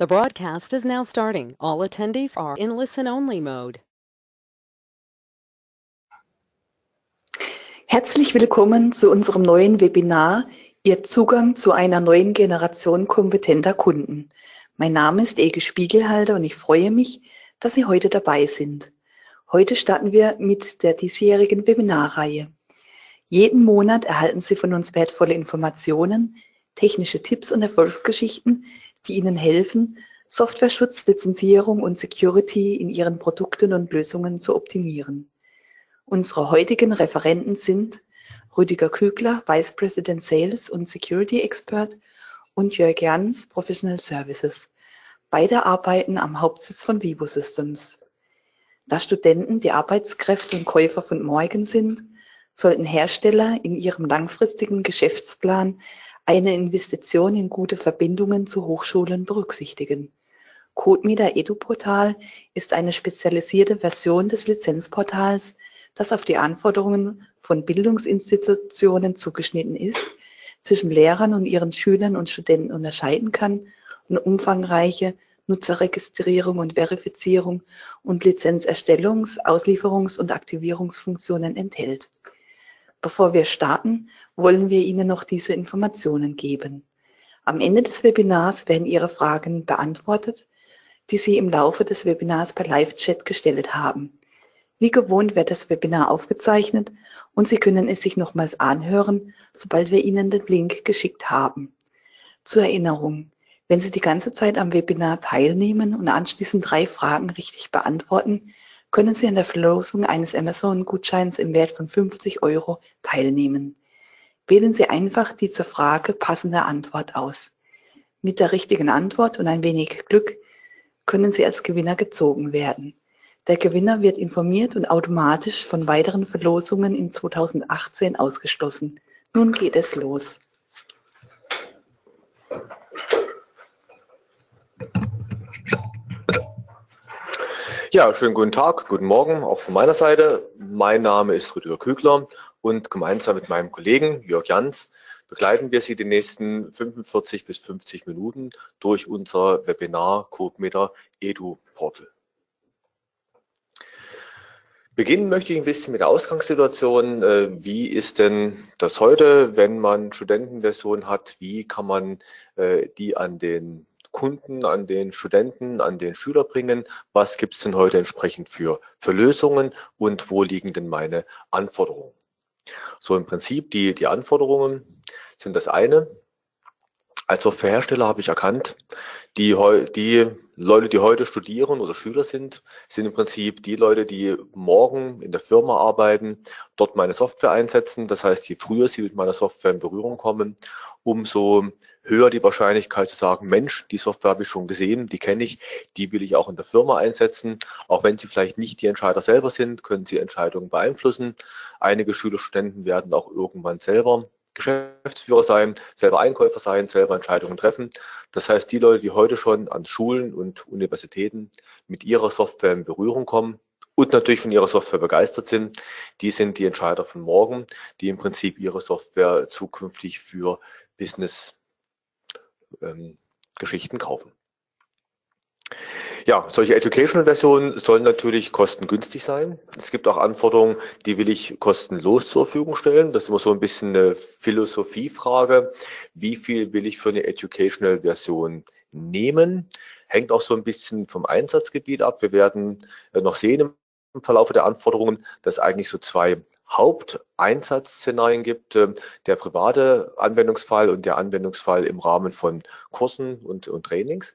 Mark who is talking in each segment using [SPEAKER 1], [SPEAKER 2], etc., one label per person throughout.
[SPEAKER 1] The broadcast is now starting. All attendees are in listen-only mode.
[SPEAKER 2] Herzlich willkommen zu unserem neuen Webinar Ihr Zugang zu einer neuen Generation kompetenter Kunden. Mein Name ist Ege Spiegelhalter und ich freue mich, dass Sie heute dabei sind. Heute starten wir mit der diesjährigen Webinarreihe. Jeden Monat erhalten Sie von uns wertvolle Informationen, technische Tipps und Erfolgsgeschichten, die Ihnen helfen, Softwareschutz, Lizenzierung und Security in Ihren Produkten und Lösungen zu optimieren. Unsere heutigen Referenten sind Rüdiger Kügler, Vice President Sales und Security Expert und Jörg Jans, Professional Services. Beide arbeiten am Hauptsitz von Vivo Systems. Da Studenten die Arbeitskräfte und Käufer von morgen sind, sollten Hersteller in ihrem langfristigen Geschäftsplan eine Investition in gute Verbindungen zu Hochschulen berücksichtigen. CodeMeter EduPortal ist eine spezialisierte Version des Lizenzportals, das auf die Anforderungen von Bildungsinstitutionen zugeschnitten ist, zwischen Lehrern und ihren Schülern und Studenten unterscheiden kann und umfangreiche Nutzerregistrierung und Verifizierung und Lizenzerstellungs-, Auslieferungs- und Aktivierungsfunktionen enthält. Bevor wir starten, wollen wir Ihnen noch diese Informationen geben. Am Ende des Webinars werden Ihre Fragen beantwortet, die Sie im Laufe des Webinars per Live-Chat gestellt haben. Wie gewohnt wird das Webinar aufgezeichnet und Sie können es sich nochmals anhören, sobald wir Ihnen den Link geschickt haben. Zur Erinnerung, wenn Sie die ganze Zeit am Webinar teilnehmen und anschließend drei Fragen richtig beantworten, können Sie an der Verlosung eines Amazon-Gutscheins im Wert von 50 Euro teilnehmen. Wählen Sie einfach die zur Frage passende Antwort aus. Mit der richtigen Antwort und ein wenig Glück können Sie als Gewinner gezogen werden. Der Gewinner wird informiert und automatisch von weiteren Verlosungen in 2018 ausgeschlossen. Nun geht es los.
[SPEAKER 3] Ja, schönen guten Tag, guten Morgen auch von meiner Seite. Mein Name ist Rüdiger Kügler und gemeinsam mit meinem Kollegen Jörg Jans begleiten wir Sie die nächsten 45 bis 50 Minuten durch unser Webinar CodeMeter Edu Portal. Beginnen möchte ich ein bisschen mit der Ausgangssituation. Äh, wie ist denn das heute, wenn man Studentenversion hat? Wie kann man äh, die an den Kunden, an den Studenten, an den Schüler bringen. Was gibt es denn heute entsprechend für, für Lösungen und wo liegen denn meine Anforderungen? So im Prinzip die, die Anforderungen sind das eine. Als Softwarehersteller habe ich erkannt, die, die Leute, die heute studieren oder Schüler sind, sind im Prinzip die Leute, die morgen in der Firma arbeiten, dort meine Software einsetzen. Das heißt, je früher sie mit meiner Software in Berührung kommen, umso höher die Wahrscheinlichkeit zu sagen, Mensch, die Software habe ich schon gesehen, die kenne ich, die will ich auch in der Firma einsetzen. Auch wenn sie vielleicht nicht die Entscheider selber sind, können sie Entscheidungen beeinflussen. Einige Schüler, Studenten werden auch irgendwann selber Geschäftsführer sein, selber Einkäufer sein, selber Entscheidungen treffen. Das heißt, die Leute, die heute schon an Schulen und Universitäten mit ihrer Software in Berührung kommen und natürlich von ihrer Software begeistert sind, die sind die Entscheider von morgen, die im Prinzip ihre Software zukünftig für Business ähm, kaufen. Ja, solche Educational-Versionen sollen natürlich kostengünstig sein. Es gibt auch Anforderungen, die will ich kostenlos zur Verfügung stellen. Das ist immer so ein bisschen eine Philosophiefrage. Wie viel will ich für eine Educational-Version nehmen? Hängt auch so ein bisschen vom Einsatzgebiet ab. Wir werden äh, noch sehen im Verlauf der Anforderungen, dass eigentlich so zwei Haupteinsatzszenarien gibt, ähm, der private Anwendungsfall und der Anwendungsfall im Rahmen von Kursen und, und Trainings.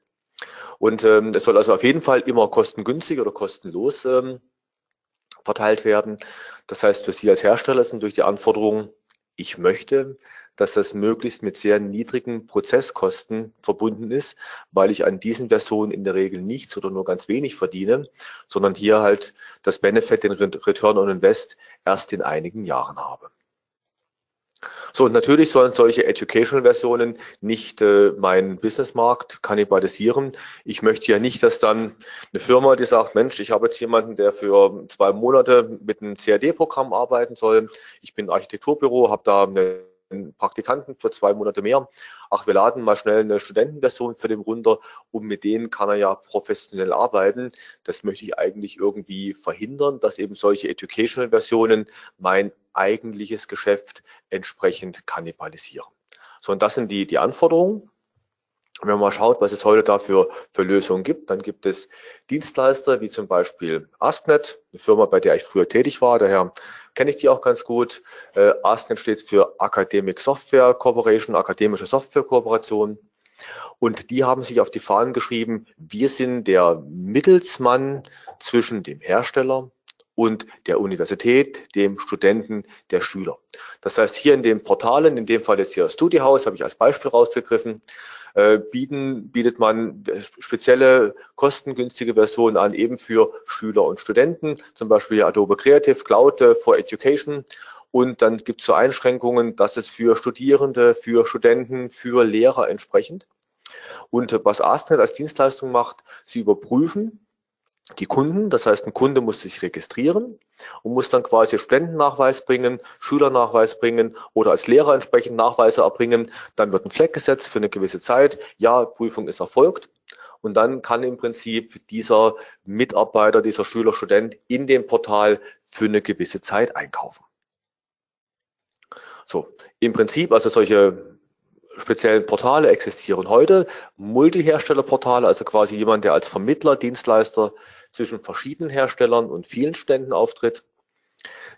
[SPEAKER 3] Und ähm, es soll also auf jeden Fall immer kostengünstig oder kostenlos ähm, verteilt werden. Das heißt, für Sie als Hersteller sind durch die Anforderungen, ich möchte, dass das möglichst mit sehr niedrigen Prozesskosten verbunden ist, weil ich an diesen Versionen in der Regel nichts oder nur ganz wenig verdiene, sondern hier halt das Benefit, den Return on Invest erst in einigen Jahren habe. So, und natürlich sollen solche Educational-Versionen nicht äh, meinen Businessmarkt kannibalisieren. Ich möchte ja nicht, dass dann eine Firma, die sagt, Mensch, ich habe jetzt jemanden, der für zwei Monate mit einem CAD-Programm arbeiten soll. Ich bin Architekturbüro, habe da eine Praktikanten für zwei Monate mehr. Ach, wir laden mal schnell eine Studentenversion für den runter und mit denen kann er ja professionell arbeiten. Das möchte ich eigentlich irgendwie verhindern, dass eben solche Educational-Versionen mein eigentliches Geschäft entsprechend kannibalisieren. So, und das sind die, die Anforderungen. Wenn man mal schaut, was es heute dafür für Lösungen gibt, dann gibt es Dienstleister wie zum Beispiel Astnet, eine Firma, bei der ich früher tätig war, daher kenne ich die auch ganz gut. Äh, Astnet steht für Academic Software Corporation, akademische Software Kooperation. Und die haben sich auf die Fahnen geschrieben, wir sind der Mittelsmann zwischen dem Hersteller und der Universität, dem Studenten, der Schüler. Das heißt, hier in den Portalen, in dem Fall jetzt hier Studiehaus, habe ich als Beispiel rausgegriffen, äh, bieten, bietet man spezielle kostengünstige Versionen an, eben für Schüler und Studenten, zum Beispiel Adobe Creative Cloud for Education. Und dann gibt es so Einschränkungen, dass es für Studierende, für Studenten, für Lehrer entsprechend. Und was ASTNet als Dienstleistung macht, sie überprüfen, die Kunden. Das heißt, ein Kunde muss sich registrieren und muss dann quasi Studentennachweis bringen, Schülernachweis bringen oder als Lehrer entsprechend Nachweise erbringen. Dann wird ein Fleck gesetzt für eine gewisse Zeit. Ja, Prüfung ist erfolgt. Und dann kann im Prinzip dieser Mitarbeiter, dieser Schüler, Student in dem Portal für eine gewisse Zeit einkaufen. So, im Prinzip, also solche speziellen Portale existieren heute. Multiherstellerportale, also quasi jemand, der als Vermittler, Dienstleister zwischen verschiedenen Herstellern und vielen Ständen auftritt.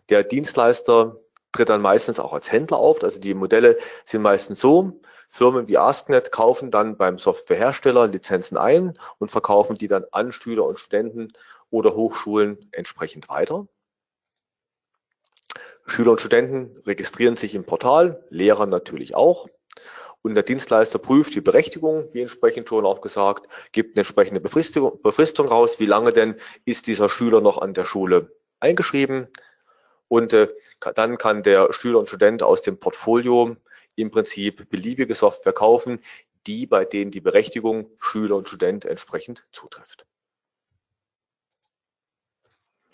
[SPEAKER 3] Der Dienstleister tritt dann meistens auch als Händler auf. Also die Modelle sind meistens so, Firmen wie AskNet kaufen dann beim Softwarehersteller Lizenzen ein und verkaufen die dann an Schüler und Studenten oder Hochschulen entsprechend weiter. Schüler und Studenten registrieren sich im Portal, Lehrer natürlich auch. Und der Dienstleister prüft die Berechtigung, wie entsprechend schon auch gesagt, gibt eine entsprechende Befristung, Befristung raus, wie lange denn ist dieser Schüler noch an der Schule eingeschrieben. Und äh, dann kann der Schüler und Student aus dem Portfolio im Prinzip beliebige Software kaufen, die bei denen die Berechtigung Schüler und Student entsprechend zutrifft.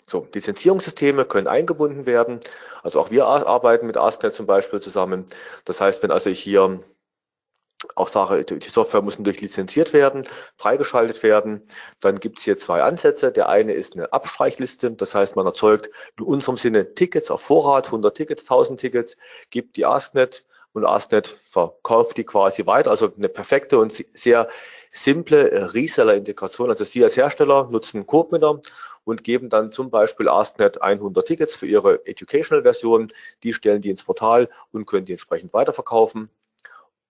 [SPEAKER 3] So, Lizenzierungssysteme können eingebunden werden. Also auch wir arbeiten mit ASCII zum Beispiel zusammen. Das heißt, wenn also ich hier auch sage, die Software muss natürlich lizenziert werden, freigeschaltet werden. Dann gibt es hier zwei Ansätze. Der eine ist eine Abstreichliste. Das heißt, man erzeugt in unserem Sinne Tickets auf Vorrat, 100 Tickets, 1000 Tickets, gibt die AskNet und AskNet verkauft die quasi weiter. Also eine perfekte und sehr simple Reseller-Integration. Also Sie als Hersteller nutzen CodeMeter und geben dann zum Beispiel AskNet 100 Tickets für Ihre Educational-Version. Die stellen die ins Portal und können die entsprechend weiterverkaufen.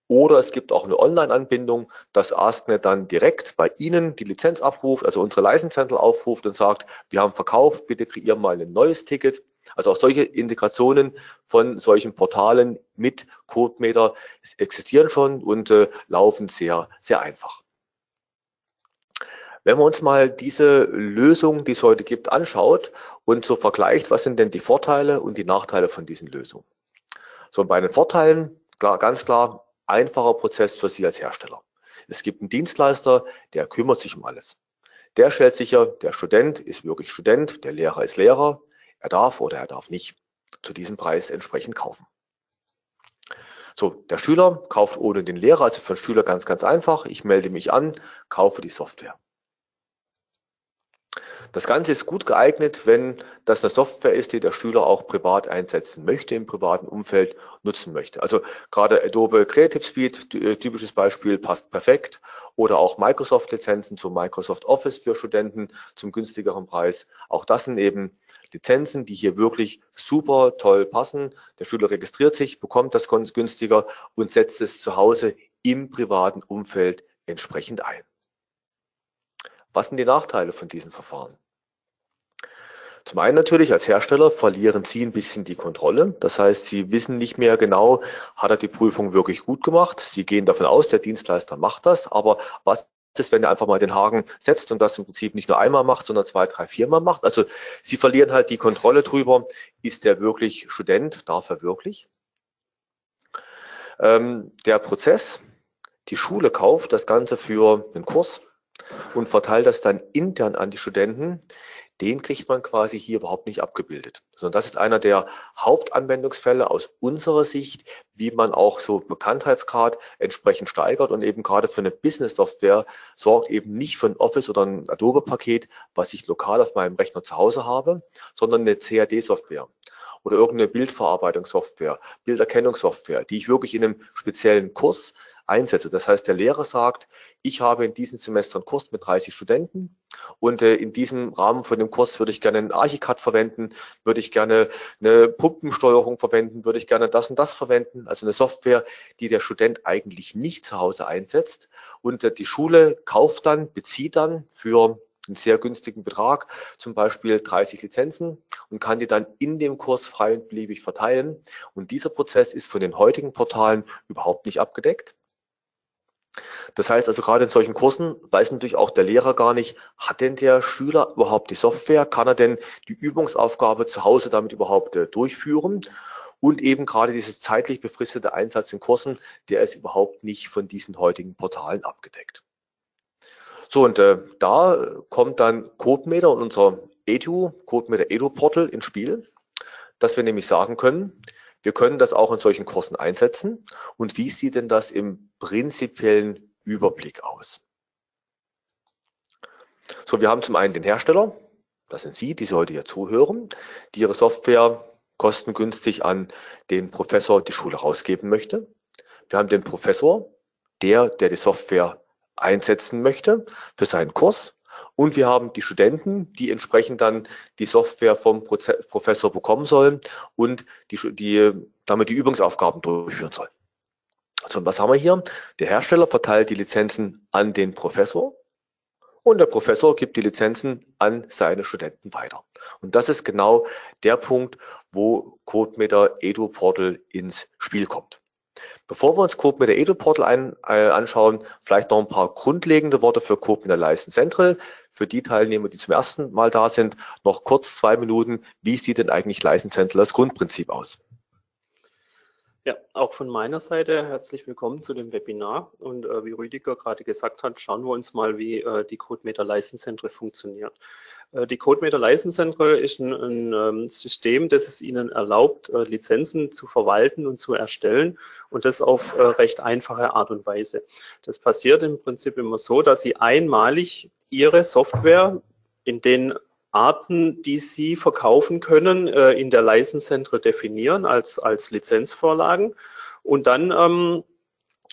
[SPEAKER 3] Oder es gibt auch eine Online-Anbindung, dass AskNet dann direkt bei Ihnen die Lizenz abruft, also unsere License Central aufruft und sagt, wir haben verkauft, bitte kreieren mal ein neues Ticket. Also auch solche Integrationen von solchen Portalen mit CodeMeter existieren schon und äh, laufen sehr, sehr einfach. Wenn man uns mal diese Lösung, die es heute gibt, anschaut und so vergleicht, was sind denn die Vorteile und die Nachteile von diesen Lösungen? So, bei den Vorteilen, klar, ganz klar, einfacher Prozess für Sie als Hersteller. Es gibt einen Dienstleister, der kümmert sich um alles. Der stellt sicher, der Student ist wirklich Student, der Lehrer ist Lehrer, er darf oder er darf nicht zu diesem Preis entsprechend kaufen. So, der Schüler kauft ohne den Lehrer, also für den Schüler ganz, ganz einfach. Ich melde mich an, kaufe die Software. Das Ganze ist gut geeignet, wenn das eine Software ist, die der Schüler auch privat einsetzen möchte, im privaten Umfeld nutzen möchte. Also gerade Adobe Creative Suite, äh, typisches Beispiel, passt perfekt. Oder auch Microsoft-Lizenzen zu Microsoft Office für Studenten zum günstigeren Preis. Auch das sind eben Lizenzen, die hier wirklich super toll passen. Der Schüler registriert sich, bekommt das günstiger und setzt es zu Hause im privaten Umfeld entsprechend ein. Was sind die Nachteile von diesen Verfahren? Zum einen natürlich als Hersteller verlieren Sie ein bisschen die Kontrolle. Das heißt, Sie wissen nicht mehr genau, hat er die Prüfung wirklich gut gemacht. Sie gehen davon aus, der Dienstleister macht das. Aber was ist, wenn er einfach mal den Haken setzt und das im Prinzip nicht nur einmal macht, sondern zwei, drei, viermal macht? Also Sie verlieren halt die Kontrolle drüber. Ist der wirklich Student? Darf er wirklich? Ähm, der Prozess, die Schule kauft das Ganze für einen Kurs und verteilt das dann intern an die Studenten den kriegt man quasi hier überhaupt nicht abgebildet. Sondern das ist einer der Hauptanwendungsfälle aus unserer Sicht, wie man auch so Bekanntheitsgrad entsprechend steigert und eben gerade für eine Business-Software sorgt eben nicht für ein Office oder ein Adobe-Paket, was ich lokal auf meinem Rechner zu Hause habe, sondern eine CAD-Software oder irgendeine Bildverarbeitungssoftware, Bilderkennungssoftware, die ich wirklich in einem speziellen Kurs einsetze. Das heißt, der Lehrer sagt, ich habe in diesem Semester einen Kurs mit 30 Studenten und äh, in diesem Rahmen von dem Kurs würde ich gerne einen Archicad verwenden, würde ich gerne eine Pumpensteuerung verwenden, würde ich gerne das und das verwenden. Also eine Software, die der Student eigentlich nicht zu Hause einsetzt und äh, die Schule kauft dann, bezieht dann für einen sehr günstigen Betrag, zum Beispiel 30 Lizenzen und kann die dann in dem Kurs frei und beliebig verteilen. Und dieser Prozess ist von den heutigen Portalen überhaupt nicht abgedeckt. Das heißt also gerade in solchen Kursen weiß natürlich auch der Lehrer gar nicht, hat denn der Schüler überhaupt die Software? Kann er denn die Übungsaufgabe zu Hause damit überhaupt äh, durchführen? Und eben gerade dieses zeitlich befristete Einsatz in Kursen, der ist überhaupt nicht von diesen heutigen Portalen abgedeckt. So, und äh, da kommt dann CodeMeter und unser Edu, CodeMeter Edu Portal ins Spiel, dass wir nämlich sagen können, wir können das auch in solchen Kursen einsetzen. Und wie sieht denn das im prinzipiellen Überblick aus? So, wir haben zum einen den Hersteller, das sind Sie, die Sie heute hier zuhören, die Ihre Software kostengünstig an den Professor die Schule rausgeben möchte. Wir haben den Professor, der, der die Software einsetzen möchte für seinen Kurs. Und wir haben die Studenten, die entsprechend dann die Software vom Professor bekommen sollen und die, die, damit die Übungsaufgaben durchführen sollen. Also was haben wir hier? Der Hersteller verteilt die Lizenzen an den Professor und der Professor gibt die Lizenzen an seine Studenten weiter. Und das ist genau der Punkt, wo CodeMeter Edu Portal ins Spiel kommt. Bevor wir uns CodeMeter Edu Portal ein, äh, anschauen, vielleicht noch ein paar grundlegende Worte für CodeMeter License Central. Für die Teilnehmer, die zum ersten Mal da sind, noch kurz zwei Minuten. Wie sieht denn eigentlich License Central als Grundprinzip aus?
[SPEAKER 4] Ja, auch von meiner Seite herzlich willkommen zu dem Webinar. Und äh, wie Rüdiger gerade gesagt hat, schauen wir uns mal, wie äh, die CodeMeter License Central funktioniert. Äh, die CodeMeter License Central ist ein, ein ähm, System, das es Ihnen erlaubt, äh, Lizenzen zu verwalten und zu erstellen und das auf äh, recht einfache Art und Weise. Das passiert im Prinzip immer so, dass Sie einmalig Ihre Software in den Arten, die Sie verkaufen können, äh, in der License Central definieren als, als Lizenzvorlagen und dann ähm,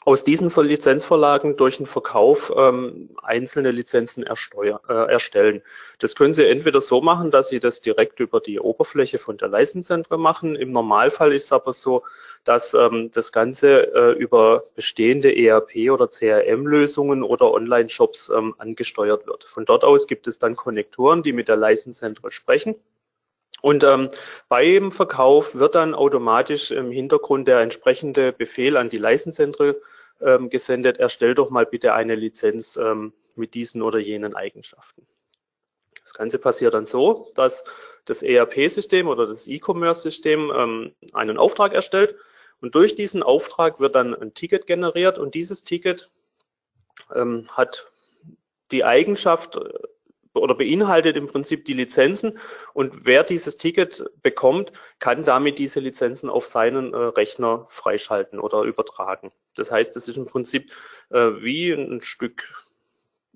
[SPEAKER 4] aus diesen Lizenzverlagen durch den Verkauf ähm, einzelne Lizenzen ersteuer, äh, erstellen. Das können Sie entweder so machen, dass Sie das direkt über die Oberfläche von der License machen. Im Normalfall ist es aber so, dass ähm, das Ganze äh, über bestehende ERP- oder CRM-Lösungen oder Online-Shops ähm, angesteuert wird. Von dort aus gibt es dann Konnektoren, die mit der License sprechen. Und ähm, beim Verkauf wird dann automatisch im Hintergrund der entsprechende Befehl an die License ähm, gesendet, erstell doch mal bitte eine Lizenz ähm, mit diesen oder jenen Eigenschaften. Das Ganze passiert dann so, dass das ERP-System oder das E-Commerce-System ähm, einen Auftrag erstellt und durch diesen Auftrag wird dann ein Ticket generiert und dieses Ticket ähm, hat die Eigenschaft äh, oder beinhaltet im Prinzip die Lizenzen und wer dieses Ticket bekommt, kann damit diese Lizenzen auf seinen äh, Rechner freischalten oder übertragen. Das heißt, es ist im Prinzip äh, wie ein Stück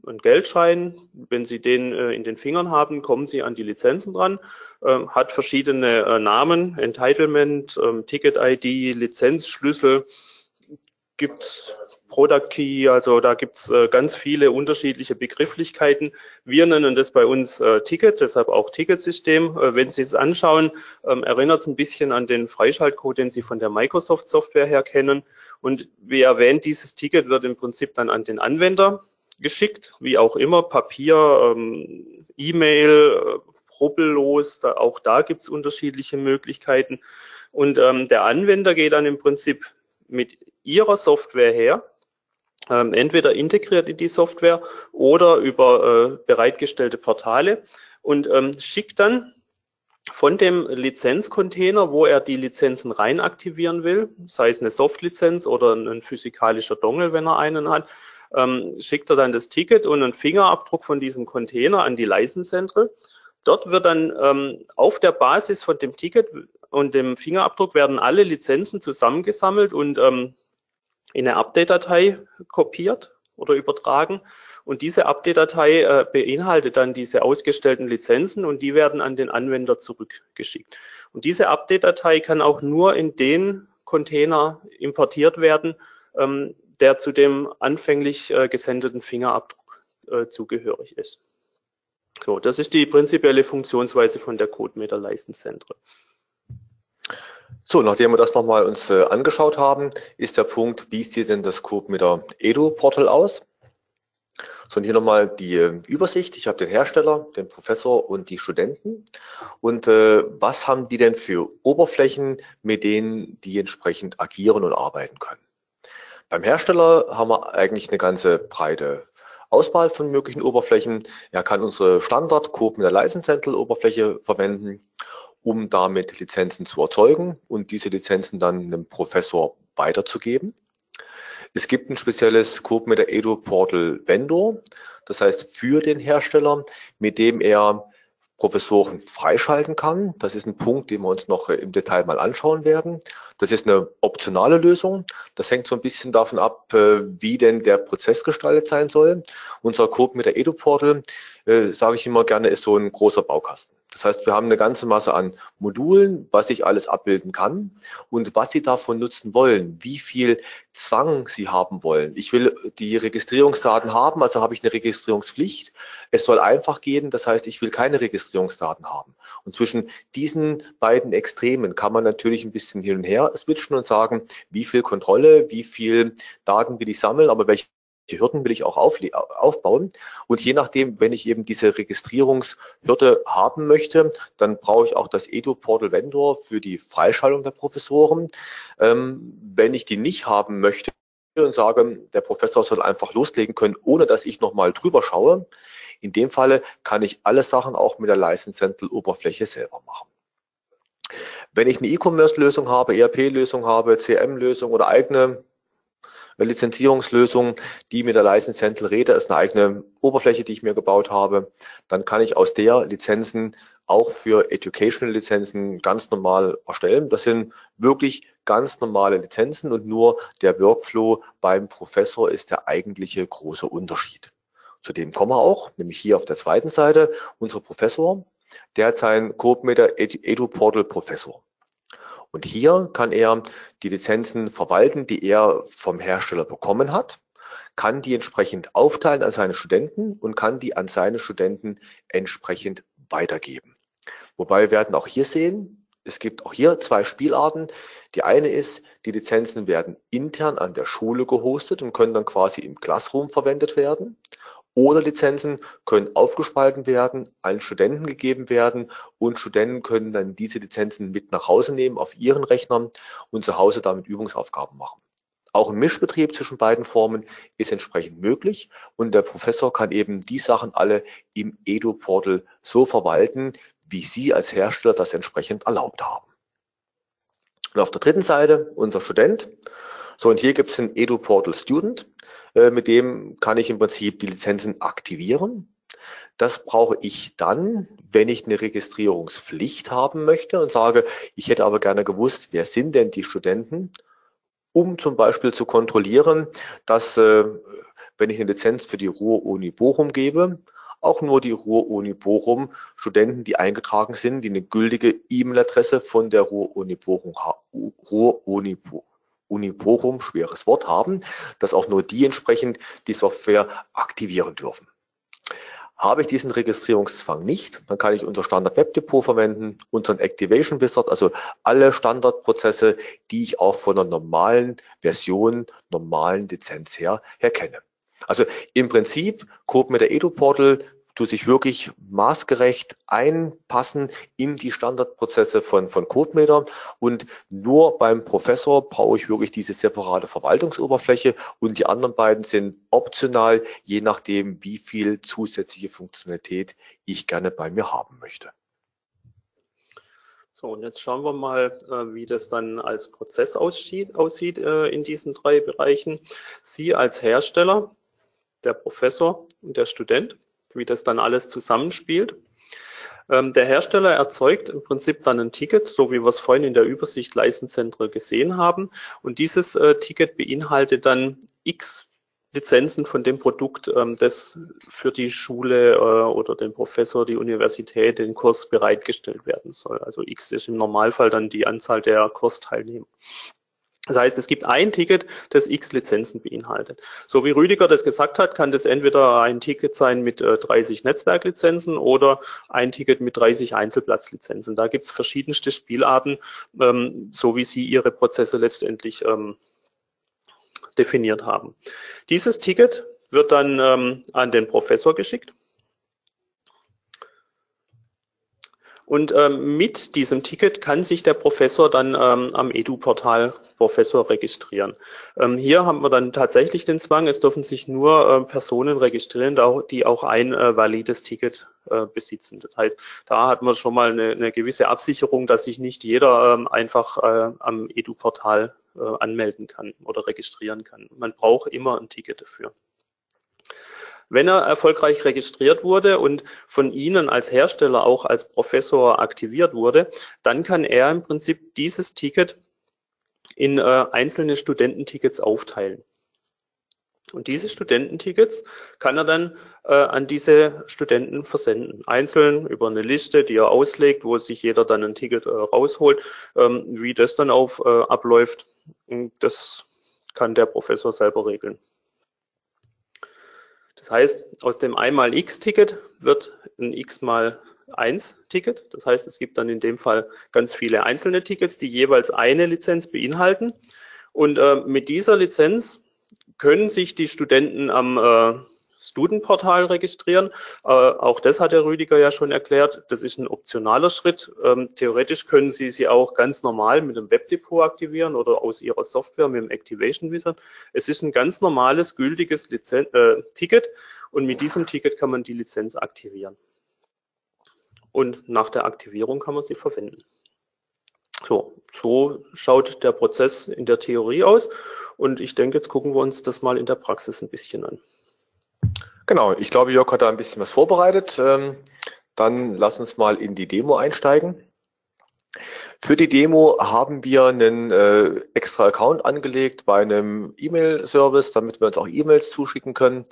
[SPEAKER 4] ein Geldschein. Wenn Sie den äh, in den Fingern haben, kommen Sie an die Lizenzen dran. Ähm, hat verschiedene äh, Namen, Entitlement, ähm, Ticket-ID, Lizenzschlüssel, gibt Product Key, also da gibt's äh, ganz viele unterschiedliche Begrifflichkeiten. Wir nennen das bei uns äh, Ticket, deshalb auch Ticketsystem. Wenn Sie es anschauen, ähm, erinnert es ein bisschen an den Freischaltcode, den Sie von der Microsoft Software her kennen. Und wie erwähnt, dieses Ticket wird im Prinzip dann an den Anwender geschickt, wie auch immer, Papier, E-Mail, rubbellos, da, auch da gibt's unterschiedliche Möglichkeiten. Und ähm, der Anwender geht dann im Prinzip mit ihrer Software her, ähm, entweder integriert in die Software oder über äh, bereitgestellte Portale und ähm, schickt dann von dem Lizenzcontainer, wo er die Lizenzen rein aktivieren will, sei es eine Soft-Lizenz oder ein physikalischer Dongle, wenn er einen hat, ähm, schickt er dann das Ticket und einen Fingerabdruck von diesem Container an die License dort wird dann ähm, auf der Basis von dem Ticket und dem Fingerabdruck werden alle Lizenzen zusammengesammelt und ähm, in eine Update-Datei kopiert oder übertragen. Und diese Update-Datei äh, beinhaltet dann diese ausgestellten Lizenzen und die werden an den Anwender zurückgeschickt. Und diese Update-Datei kann auch nur in den Container importiert werden, ähm, der zu dem anfänglich äh, gesendeten Fingerabdruck äh, zugehörig ist. So, das ist die prinzipielle Funktionsweise von der CodeMeter Central.
[SPEAKER 3] So, nachdem wir das nochmal uns äh, angeschaut haben, ist der Punkt, wie sieht denn das CodeMeter Edu Portal aus? So, und hier nochmal die äh, Übersicht. Ich habe den Hersteller, den Professor und die Studenten. Und äh, was haben die denn für Oberflächen, mit denen die entsprechend agieren und arbeiten können? Beim Hersteller haben wir eigentlich eine ganze breite Auswahl von möglichen Oberflächen. Er kann unsere Standard der License Central Oberfläche verwenden, um damit Lizenzen zu erzeugen und diese Lizenzen dann einem Professor weiterzugeben. Es gibt ein spezielles Coop mit der Vendor, das heißt für den Hersteller, mit dem er Professoren freischalten kann. Das ist ein Punkt, den wir uns noch im Detail mal anschauen werden. Das ist eine optionale Lösung. Das hängt so ein bisschen davon ab, äh, wie denn der Prozess gestaltet sein soll. Unser Code mit der EduPortal, äh, sage ich immer gerne, ist so ein großer Baukasten. Das heißt, wir haben eine ganze Masse an Modulen, was ich alles abbilden kann und was Sie davon nutzen wollen, wie viel Zwang Sie haben wollen. Ich will die Registrierungsdaten haben, also habe ich eine Registrierungspflicht. Es soll einfach gehen, das heißt, ich will keine Registrierungsdaten haben. Und zwischen diesen beiden Extremen kann man natürlich ein bisschen hin und her switchen und sagen, wie viel Kontrolle, wie viel Daten will ich sammeln, aber welche die Hürden will ich auch aufbauen. Und je nachdem, wenn ich eben diese Registrierungshürde haben möchte, dann brauche ich auch das Edu Portal Vendor für die Freischaltung der Professoren. Ähm, wenn ich die nicht haben möchte und sage, der Professor soll einfach loslegen können, ohne dass ich nochmal drüber schaue, in dem Falle kann ich alle Sachen auch mit der License Central Oberfläche selber machen. Wenn ich eine E-Commerce-Lösung habe, ERP-Lösung habe, CM-Lösung oder eigene Lizenzierungslösung, die mit der License Central rede, ist eine eigene Oberfläche, die ich mir gebaut habe. Dann kann ich aus der Lizenzen auch für Educational Lizenzen ganz normal erstellen. Das sind wirklich ganz normale Lizenzen und nur der Workflow beim Professor ist der eigentliche große Unterschied. Zu dem kommen wir auch, nämlich hier auf der zweiten Seite, unser Professor, der hat seinen CodeMeter Edu Portal Professor. Und hier kann er die Lizenzen verwalten, die er vom Hersteller bekommen hat, kann die entsprechend aufteilen an seine Studenten und kann die an seine Studenten entsprechend weitergeben. Wobei wir werden auch hier sehen, es gibt auch hier zwei Spielarten. Die eine ist, die Lizenzen werden intern an der Schule gehostet und können dann quasi im Classroom verwendet werden. Oder Lizenzen können aufgespalten werden, an Studenten gegeben werden und Studenten können dann diese Lizenzen mit nach Hause nehmen auf ihren Rechnern und zu Hause damit Übungsaufgaben machen. Auch ein Mischbetrieb zwischen beiden Formen ist entsprechend möglich und der Professor kann eben die Sachen alle im Edu-Portal so verwalten, wie Sie als Hersteller das entsprechend erlaubt haben. Und auf der dritten Seite unser Student. So, und hier gibt es den Edu-Portal Student. Äh, mit dem kann ich im Prinzip die Lizenzen aktivieren. Das brauche ich dann, wenn ich eine Registrierungspflicht haben möchte und sage, ich hätte aber gerne gewusst, wer sind denn die Studenten, um zum Beispiel zu kontrollieren, dass, äh, wenn ich eine Lizenz für die Ruhr-Uni Bochum gebe, auch nur die Ruhr-Uni Bochum Studenten, die eingetragen sind, die eine gültige E-Mail-Adresse von der Ruhr-Uni Bochum, Ruhr-Uni Bochum Uni Bochum, schweres Wort haben, dass auch nur die entsprechend die Software aktivieren dürfen. Habe ich diesen Registrierungszwang nicht, dann kann ich unser Standard Webdepot verwenden, unseren Activation Wizard, also alle Standardprozesse, die ich auch von einer normalen Version, normalen Lizenz her, her kenne. Also im Prinzip Code mit der Edu Portal du sich wirklich maßgerecht einpassen in die Standardprozesse von, von CodeMeter und nur beim Professor brauche ich wirklich diese separate Verwaltungsoberfläche und die anderen beiden sind optional, je nachdem, wie viel zusätzliche Funktionalität ich gerne bei mir haben möchte.
[SPEAKER 4] So, und jetzt schauen wir mal, äh, wie das dann als Prozess aussieht, aussieht äh, in diesen drei Bereichen. Sie als Hersteller, der Professor und der Student wie das dann alles zusammenspielt. Ähm, der Hersteller erzeugt im Prinzip dann ein Ticket, so wie wir es vorhin in der Übersicht Leistenzentren gesehen haben. Und dieses äh, Ticket beinhaltet dann x Lizenzen von dem Produkt, ähm, das für die Schule äh, oder den Professor, die Universität, den Kurs bereitgestellt werden soll. Also X ist im Normalfall dann die Anzahl der Kursteilnehmer. Das heißt, es gibt ein Ticket, das x Lizenzen beinhaltet. So wie Rüdiger das gesagt hat, kann das entweder ein Ticket sein mit äh, 30 Netzwerklizenzen oder ein Ticket mit 30 Einzelplatzlizenzen. Da gibt es verschiedenste Spielarten, ähm, so wie Sie Ihre Prozesse letztendlich ähm, definiert haben. Dieses Ticket wird dann ähm, an den Professor geschickt. Und ähm, mit diesem Ticket kann sich der Professor dann ähm, am Edu-Portal Professor registrieren. Ähm, hier haben wir dann tatsächlich den Zwang, es dürfen sich nur äh, Personen registrieren, die auch ein äh, valides Ticket äh, besitzen. Das heißt, da hat man schon mal eine, eine gewisse Absicherung, dass sich nicht jeder ähm, einfach äh, am Edu-Portal äh, anmelden kann oder registrieren kann. Man braucht immer ein Ticket dafür. Wenn er erfolgreich registriert wurde und von Ihnen als Hersteller auch als Professor aktiviert wurde, dann kann er im Prinzip dieses Ticket in äh, einzelne Studententickets aufteilen. Und diese Studententickets kann er dann äh, an diese Studenten versenden. Einzeln über eine Liste, die er auslegt, wo sich jeder dann ein Ticket äh, rausholt. Ähm, wie das dann auf äh, abläuft, das kann der Professor selber regeln. Das heißt, aus dem einmal X-Ticket wird ein X mal 1 Ticket. Das heißt, es gibt dann in dem Fall ganz viele einzelne Tickets, die jeweils eine Lizenz beinhalten. Und äh, mit dieser Lizenz können sich die Studenten am äh, Studenportal registrieren. Äh, auch das hat der Rüdiger ja schon erklärt. Das ist ein optionaler Schritt. Ähm, theoretisch können Sie sie auch ganz normal mit dem Webdepot aktivieren oder aus Ihrer Software mit dem Activation Wizard. Es ist ein ganz normales, gültiges Lizen äh, Ticket und mit diesem Ticket kann man die Lizenz aktivieren. Und nach der Aktivierung kann man sie verwenden. So, so schaut der Prozess in der Theorie aus. Und ich denke, jetzt gucken wir uns das mal in der Praxis ein bisschen an.
[SPEAKER 3] Genau, ich glaube, Jörg hat da ein bisschen was vorbereitet. Ähm, dann lass uns mal in die Demo einsteigen. Für die Demo haben wir einen äh, extra Account angelegt bei einem E-Mail-Service, damit wir uns auch E-Mails zuschicken können,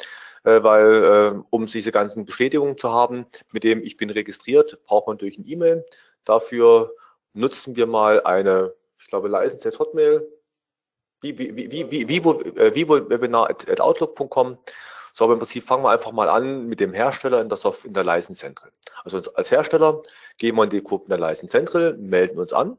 [SPEAKER 3] äh, weil äh, um diese ganzen Bestätigungen zu haben, mit dem ich bin registriert, braucht man durch ein E-Mail. Dafür nutzen wir mal eine, ich glaube, License Hotmail, wie, wie, wie, wie, wie, wie, webinar.outlook.com. So, aber im Prinzip fangen wir einfach mal an mit dem Hersteller in der, Software, in der License Central. Also als Hersteller gehen wir in die Gruppe der License Central, melden uns an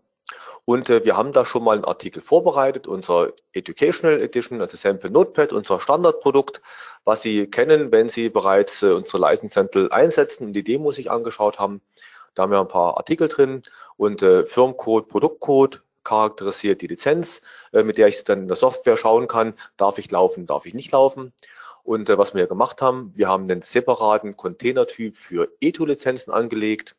[SPEAKER 3] und äh, wir haben da schon mal einen Artikel vorbereitet, unser Educational Edition, also Sample Notepad, unser Standardprodukt, was Sie kennen, wenn Sie bereits äh, unsere License Central einsetzen und die Demo sich angeschaut haben. Da haben wir ein paar Artikel drin und äh, Firmcode, Produktcode, charakterisiert die Lizenz, äh, mit der ich dann in der Software schauen kann, darf ich laufen, darf ich nicht laufen. Und äh, was wir gemacht haben, wir haben einen separaten Containertyp für ETO-Lizenzen angelegt,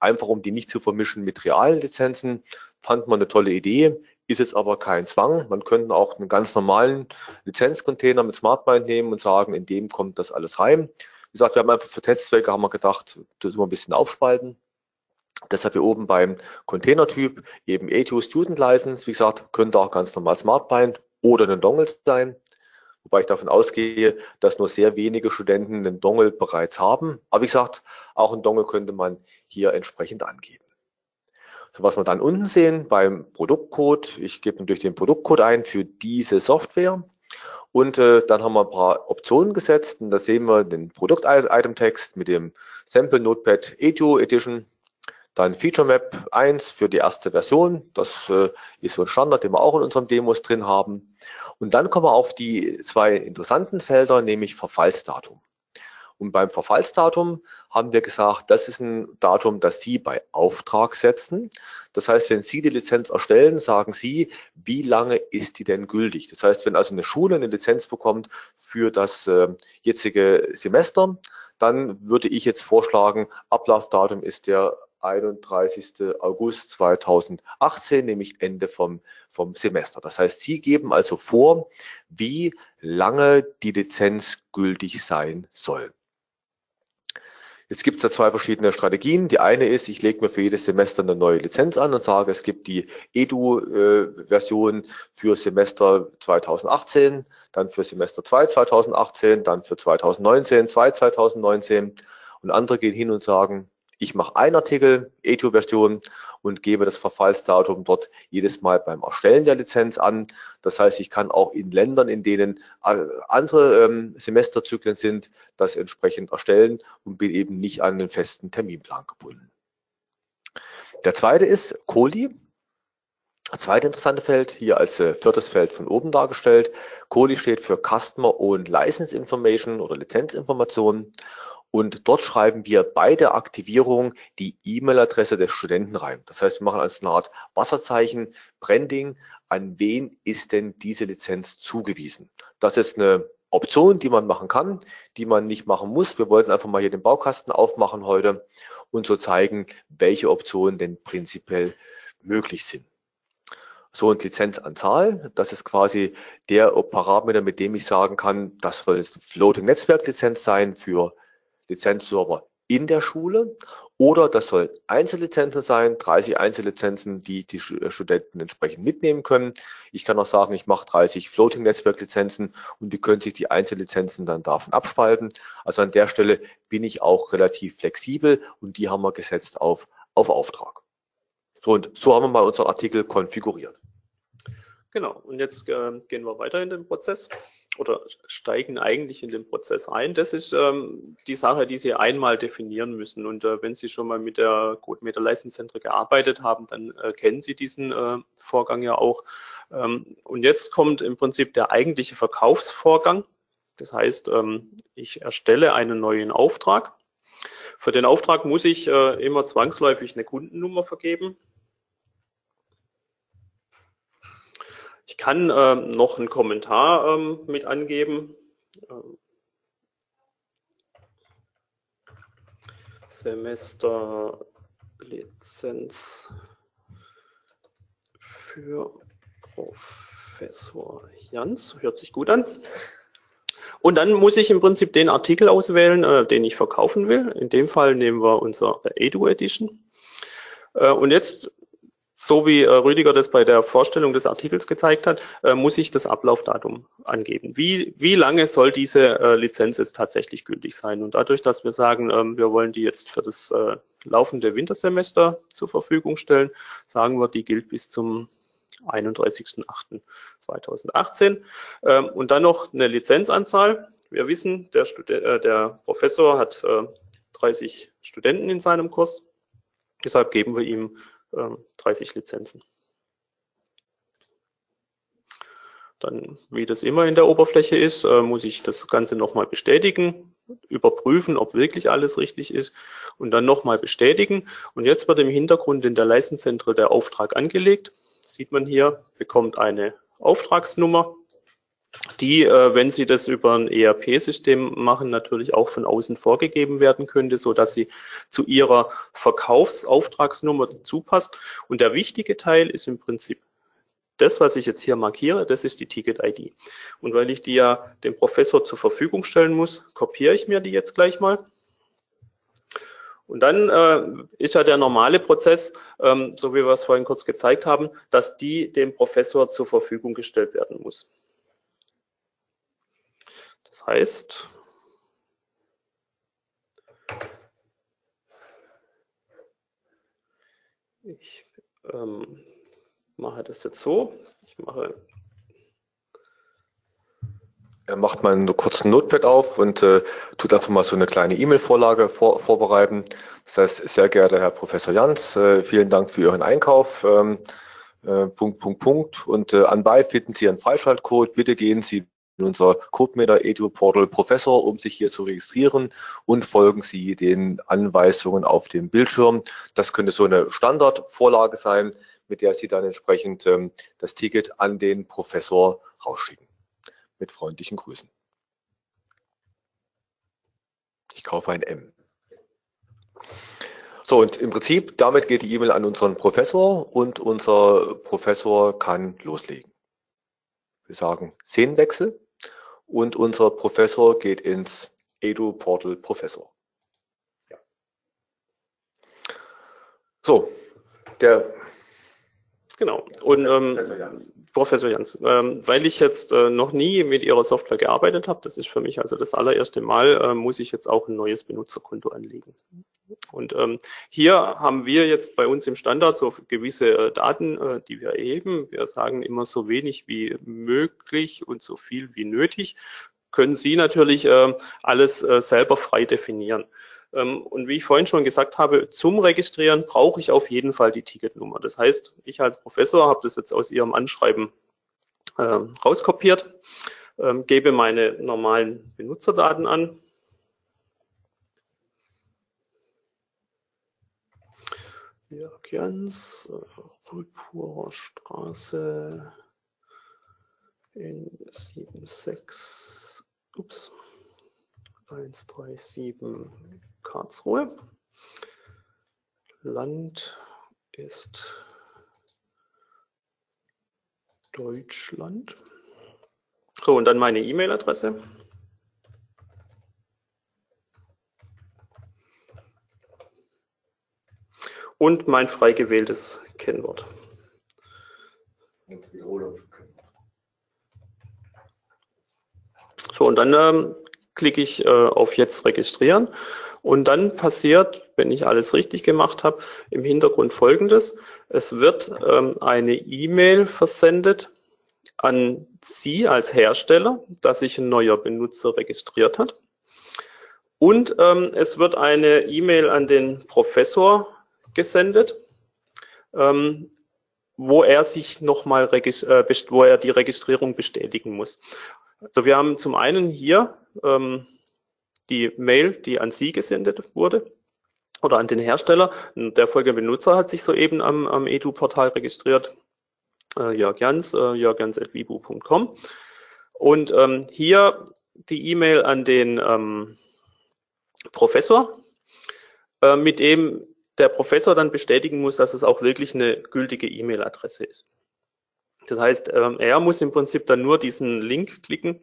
[SPEAKER 3] einfach um die nicht zu vermischen mit realen Lizenzen. Fand man eine tolle Idee, ist jetzt aber kein Zwang. Man könnte auch einen ganz normalen Lizenzcontainer mit SmartBind nehmen und sagen, in dem kommt das alles rein. Wie gesagt, wir haben einfach für Testzwecke haben wir gedacht, das immer ein bisschen aufspalten. Deshalb hier oben beim Containertyp eben ATO Student License. Wie gesagt, könnte auch ganz normal SmartBind oder ein Dongle sein wobei ich davon ausgehe, dass nur sehr wenige Studenten einen Dongle bereits haben. Aber wie gesagt, auch einen Dongle könnte man hier entsprechend angeben. So, was wir dann unten sehen beim Produktcode, ich gebe natürlich den Produktcode ein für diese Software und äh, dann haben wir ein paar Optionen gesetzt und da sehen wir den Produkt-Item-Text mit dem Sample Notepad Edu Edition dann Feature Map 1 für die erste Version. Das äh, ist so ein Standard, den wir auch in unserem Demos drin haben. Und dann kommen wir auf die zwei interessanten Felder, nämlich Verfallsdatum. Und beim Verfallsdatum haben wir gesagt, das ist ein Datum, das Sie bei Auftrag setzen. Das heißt, wenn Sie die Lizenz erstellen, sagen Sie, wie lange ist die denn gültig? Das heißt, wenn also eine Schule eine Lizenz bekommt für das äh, jetzige Semester, dann würde ich jetzt vorschlagen, Ablaufdatum ist der 31. August 2018, nämlich Ende vom, vom Semester. Das heißt, Sie geben also vor, wie lange die Lizenz gültig sein soll. Jetzt gibt es da zwei verschiedene Strategien. Die eine ist, ich lege mir für jedes Semester eine neue Lizenz an und sage, es gibt die Edu-Version für Semester 2018, dann für Semester 2 2018, dann für 2019, 2 2019. Und andere gehen hin und sagen, ich mache einen Artikel, Edu-Version, und gebe das Verfallsdatum dort jedes Mal beim Erstellen der Lizenz an. Das heißt, ich kann auch in Ländern, in denen äh, andere ähm, Semesterzyklen sind, das entsprechend erstellen und bin eben nicht an den festen Terminplan gebunden. Der zweite ist Koli. Das zweite interessante Feld, hier als äh, viertes Feld von oben dargestellt. Koli steht für Customer Owned License Information oder Lizenzinformation. Und dort schreiben wir bei der Aktivierung die E-Mail-Adresse des Studenten rein. Das heißt, wir machen als eine Art Wasserzeichen, Branding, an wen ist denn diese Lizenz zugewiesen. Das ist eine Option, die man machen kann, die man nicht machen muss. Wir wollten einfach mal hier den Baukasten aufmachen heute und so zeigen, welche Optionen denn prinzipiell möglich sind. So und Lizenzanzahl, das ist quasi der Parameter, mit dem ich sagen kann, das soll jetzt Floating Netzwerk Lizenz sein für Lizenzserver in der Schule oder das soll Einzellizenzen sein, 30 Einzellizenzen, die die äh, Studenten entsprechend mitnehmen können. Ich kann auch sagen, ich mache 30 Floating-Netzwerk-Lizenzen und die können sich die Einzellizenzen dann davon abspalten. Also an der Stelle bin ich auch relativ flexibel und die haben wir gesetzt auf, auf Auftrag. So, und so haben wir mal unseren Artikel konfiguriert.
[SPEAKER 4] Genau, und jetzt äh, gehen wir weiter in den Prozess oder steigen eigentlich in den Prozess ein. Das ist ähm, die Sache, die Sie einmal definieren müssen. Und äh, wenn Sie schon mal mit der CodeMeter Leistungszentren gearbeitet haben, dann äh, kennen Sie diesen äh, Vorgang ja auch. Ähm, und jetzt kommt im Prinzip der eigentliche Verkaufsvorgang. Das heißt, ähm, ich erstelle einen neuen Auftrag. Für den Auftrag muss ich äh, immer zwangsläufig eine Kundennummer vergeben. Ich kann ähm, noch einen Kommentar ähm, mit angeben. Ähm, Semesterlizenz für Professor Jans. Hört sich gut an. Und dann muss ich im Prinzip den Artikel auswählen, äh, den ich verkaufen will. In dem Fall nehmen wir unser Edu Edition. Äh, und jetzt so wie äh, Rüdiger das bei der Vorstellung des Artikels gezeigt hat, äh, muss ich das Ablaufdatum angeben. Wie, wie lange soll diese äh, Lizenz jetzt tatsächlich gültig sein? Und dadurch, dass wir sagen, ähm, wir wollen die jetzt für das äh, laufende Wintersemester zur Verfügung stellen, sagen wir, die gilt bis zum 31.08.2018. Ähm, und dann noch eine Lizenzanzahl. Wir wissen, der, Studi äh, der Professor hat äh, 30 Studenten in seinem Kurs. Deshalb geben wir ihm 30 ähm, Lizenzen. Dann, wie das immer in der Oberfläche ist, äh, muss ich das Ganze nochmal bestätigen, überprüfen, ob wirklich alles richtig ist und dann nochmal bestätigen. Und jetzt wird im Hintergrund in der Leistenzentrum der Auftrag angelegt. sieht man hier, bekommt eine Auftragsnummer die, äh, wenn Sie das über ein ERP-System machen, natürlich auch von außen vorgegeben werden könnte, so dass sie zu Ihrer Verkaufsauftragsnummer dazu passt. Und der wichtige Teil ist im Prinzip das, was ich jetzt hier markiere, das ist die Ticket-ID. Und weil ich die ja dem Professor zur Verfügung stellen muss, kopiere ich mir die jetzt gleich mal. Und dann äh, ist ja der normale Prozess, ähm, so wie wir es vorhin kurz gezeigt haben, dass die dem Professor zur Verfügung gestellt werden muss. Das heißt, ich ähm, mache das jetzt so. Ich mache
[SPEAKER 3] er macht mal einen kurzen Notepad auf und äh, tut einfach mal so eine kleine E-Mail-Vorlage vor, vorbereiten. Das heißt, sehr geehrter Herr Professor Jans, äh, vielen Dank für Ihren Einkauf. Ähm, äh, Punkt, Punkt, Punkt. Und äh, anbei finden Sie einen Freischaltcode. Bitte gehen Sie unser CodeMeter Edu Portal Professor, um sich hier zu registrieren und folgen Sie den Anweisungen auf dem Bildschirm. Das könnte so eine Standardvorlage sein, mit der Sie dann entsprechend ähm, das Ticket an den Professor rausschicken. Mit freundlichen Grüßen. Ich kaufe ein M. So, und im Prinzip, damit geht die E-Mail an unseren Professor und unser Professor kann loslegen. Wir sagen Szenenwechsel und unser Professor geht ins Edu-Portal Professor.
[SPEAKER 4] Ja.
[SPEAKER 3] So, der.
[SPEAKER 4] Genau. Und ähm, Professor Jans, Professor Jans ähm, weil ich jetzt äh, noch nie mit Ihrer Software gearbeitet habe, das ist für mich also das allererste Mal, äh, muss ich jetzt auch ein neues Benutzerkonto anlegen. Und ähm, hier haben wir jetzt bei uns im Standard so gewisse äh, Daten, äh, die wir erheben. Wir sagen immer so wenig wie möglich und so viel wie nötig. Können Sie natürlich äh, alles äh, selber frei definieren. Ähm, und wie ich vorhin schon gesagt habe, zum Registrieren brauche ich auf jeden Fall die Ticketnummer. Das heißt, ich als Professor habe das jetzt aus Ihrem Anschreiben äh, rauskopiert, äh, gebe meine normalen Benutzerdaten an. Jörg Jans, Rüdpurer Straße in 76, ups, 137 Karlsruhe. Land ist Deutschland. So, und dann meine E-Mail-Adresse. Und mein frei gewähltes Kennwort. So, und dann ähm, klicke ich äh, auf Jetzt registrieren. Und dann passiert, wenn ich alles richtig gemacht habe, im Hintergrund Folgendes. Es wird ähm, eine E-Mail versendet an Sie als Hersteller, dass sich ein neuer Benutzer registriert hat. Und ähm, es wird eine E-Mail an den Professor gesendet, ähm, wo er sich nochmal, äh, wo er die Registrierung bestätigen muss. Also wir haben zum einen hier ähm, die Mail, die an Sie gesendet wurde oder an den Hersteller. Der folgende Benutzer hat sich soeben am, am Edu-Portal registriert. Äh, Jörg Jans, äh, jörgjans.vibu.com. Und ähm, hier die E-Mail an den ähm, Professor, äh, mit dem der Professor dann bestätigen muss, dass es auch wirklich eine gültige E-Mail-Adresse ist. Das heißt, ähm, er muss im Prinzip dann nur diesen Link klicken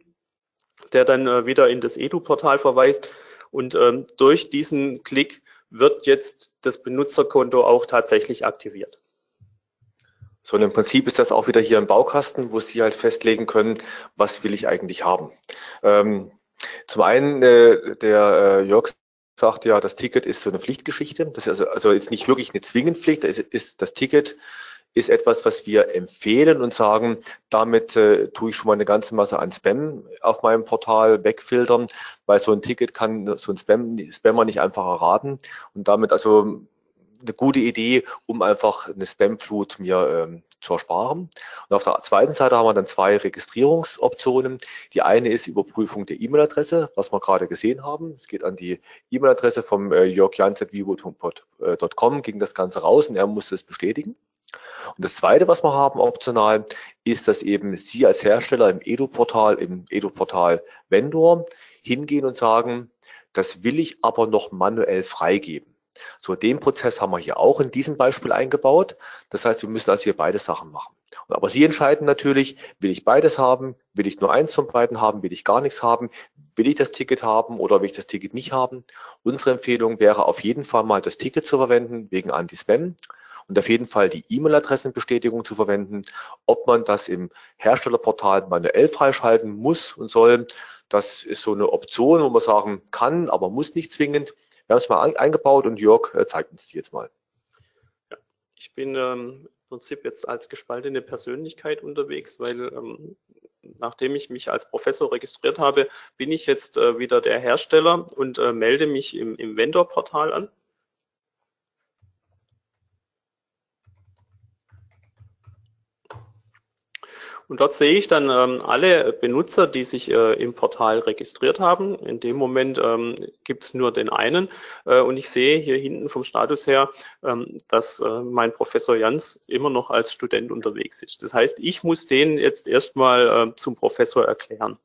[SPEAKER 4] der dann äh, wieder in das Edu-Portal verweist. Und ähm, durch diesen Klick wird jetzt das Benutzerkonto auch tatsächlich aktiviert.
[SPEAKER 3] So, und im Prinzip ist das auch wieder hier im Baukasten, wo Sie halt festlegen können, was will ich eigentlich haben. Ähm, zum einen, äh, der äh, Jörg sagt ja, das Ticket ist so eine Pflichtgeschichte. Das ist also, also jetzt nicht wirklich eine Zwingenpflicht, ist, ist das Ticket ist etwas, was wir empfehlen und sagen, damit äh, tue ich schon mal eine ganze Masse an Spam auf meinem Portal wegfiltern, weil so ein Ticket kann so ein Spam, Spammer nicht einfach erraten und damit also eine gute Idee, um einfach eine Spamflut mir ähm, zu ersparen. Und auf der zweiten Seite haben wir dann zwei Registrierungsoptionen. Die eine ist Überprüfung der E-Mail-Adresse, was wir gerade gesehen haben. Es geht an die E-Mail-Adresse vom äh, Jörg Janset.vivo.com, ging das Ganze raus und er muss es bestätigen. Und das Zweite, was wir haben optional, ist, dass eben Sie als Hersteller im Edu-Portal, im Edu-Portal Vendor hingehen und sagen, das will ich aber noch manuell freigeben. So, den Prozess haben wir hier auch in diesem Beispiel eingebaut. Das heißt, wir müssen also hier beide Sachen machen. Aber Sie entscheiden natürlich, will ich beides haben, will ich nur eins von beiden haben, will ich gar nichts haben, will ich das Ticket haben oder will ich das Ticket nicht haben. Unsere Empfehlung wäre auf jeden Fall mal das Ticket zu verwenden wegen Anti-Spam und auf jeden Fall die E-Mail-Adressenbestätigung zu verwenden. Ob man das im Herstellerportal manuell freischalten muss und soll, das ist so eine Option, wo man sagen kann, aber muss nicht zwingend. Wir haben es mal eingebaut und Jörg äh, zeigt uns die jetzt mal.
[SPEAKER 4] Ja, ich bin ähm, im Prinzip jetzt als gespaltene Persönlichkeit unterwegs, weil ähm, nachdem ich mich als Professor registriert habe, bin ich jetzt äh, wieder der Hersteller und äh, melde mich im, im Vendor-Portal an. Und dort sehe ich dann ähm, alle Benutzer, die sich äh, im Portal registriert haben. In dem Moment ähm, gibt es nur den einen. Äh, und ich sehe hier hinten vom Status her, ähm, dass äh, mein Professor Jans immer noch als Student unterwegs ist. Das heißt, ich muss den jetzt erstmal äh, zum Professor erklären.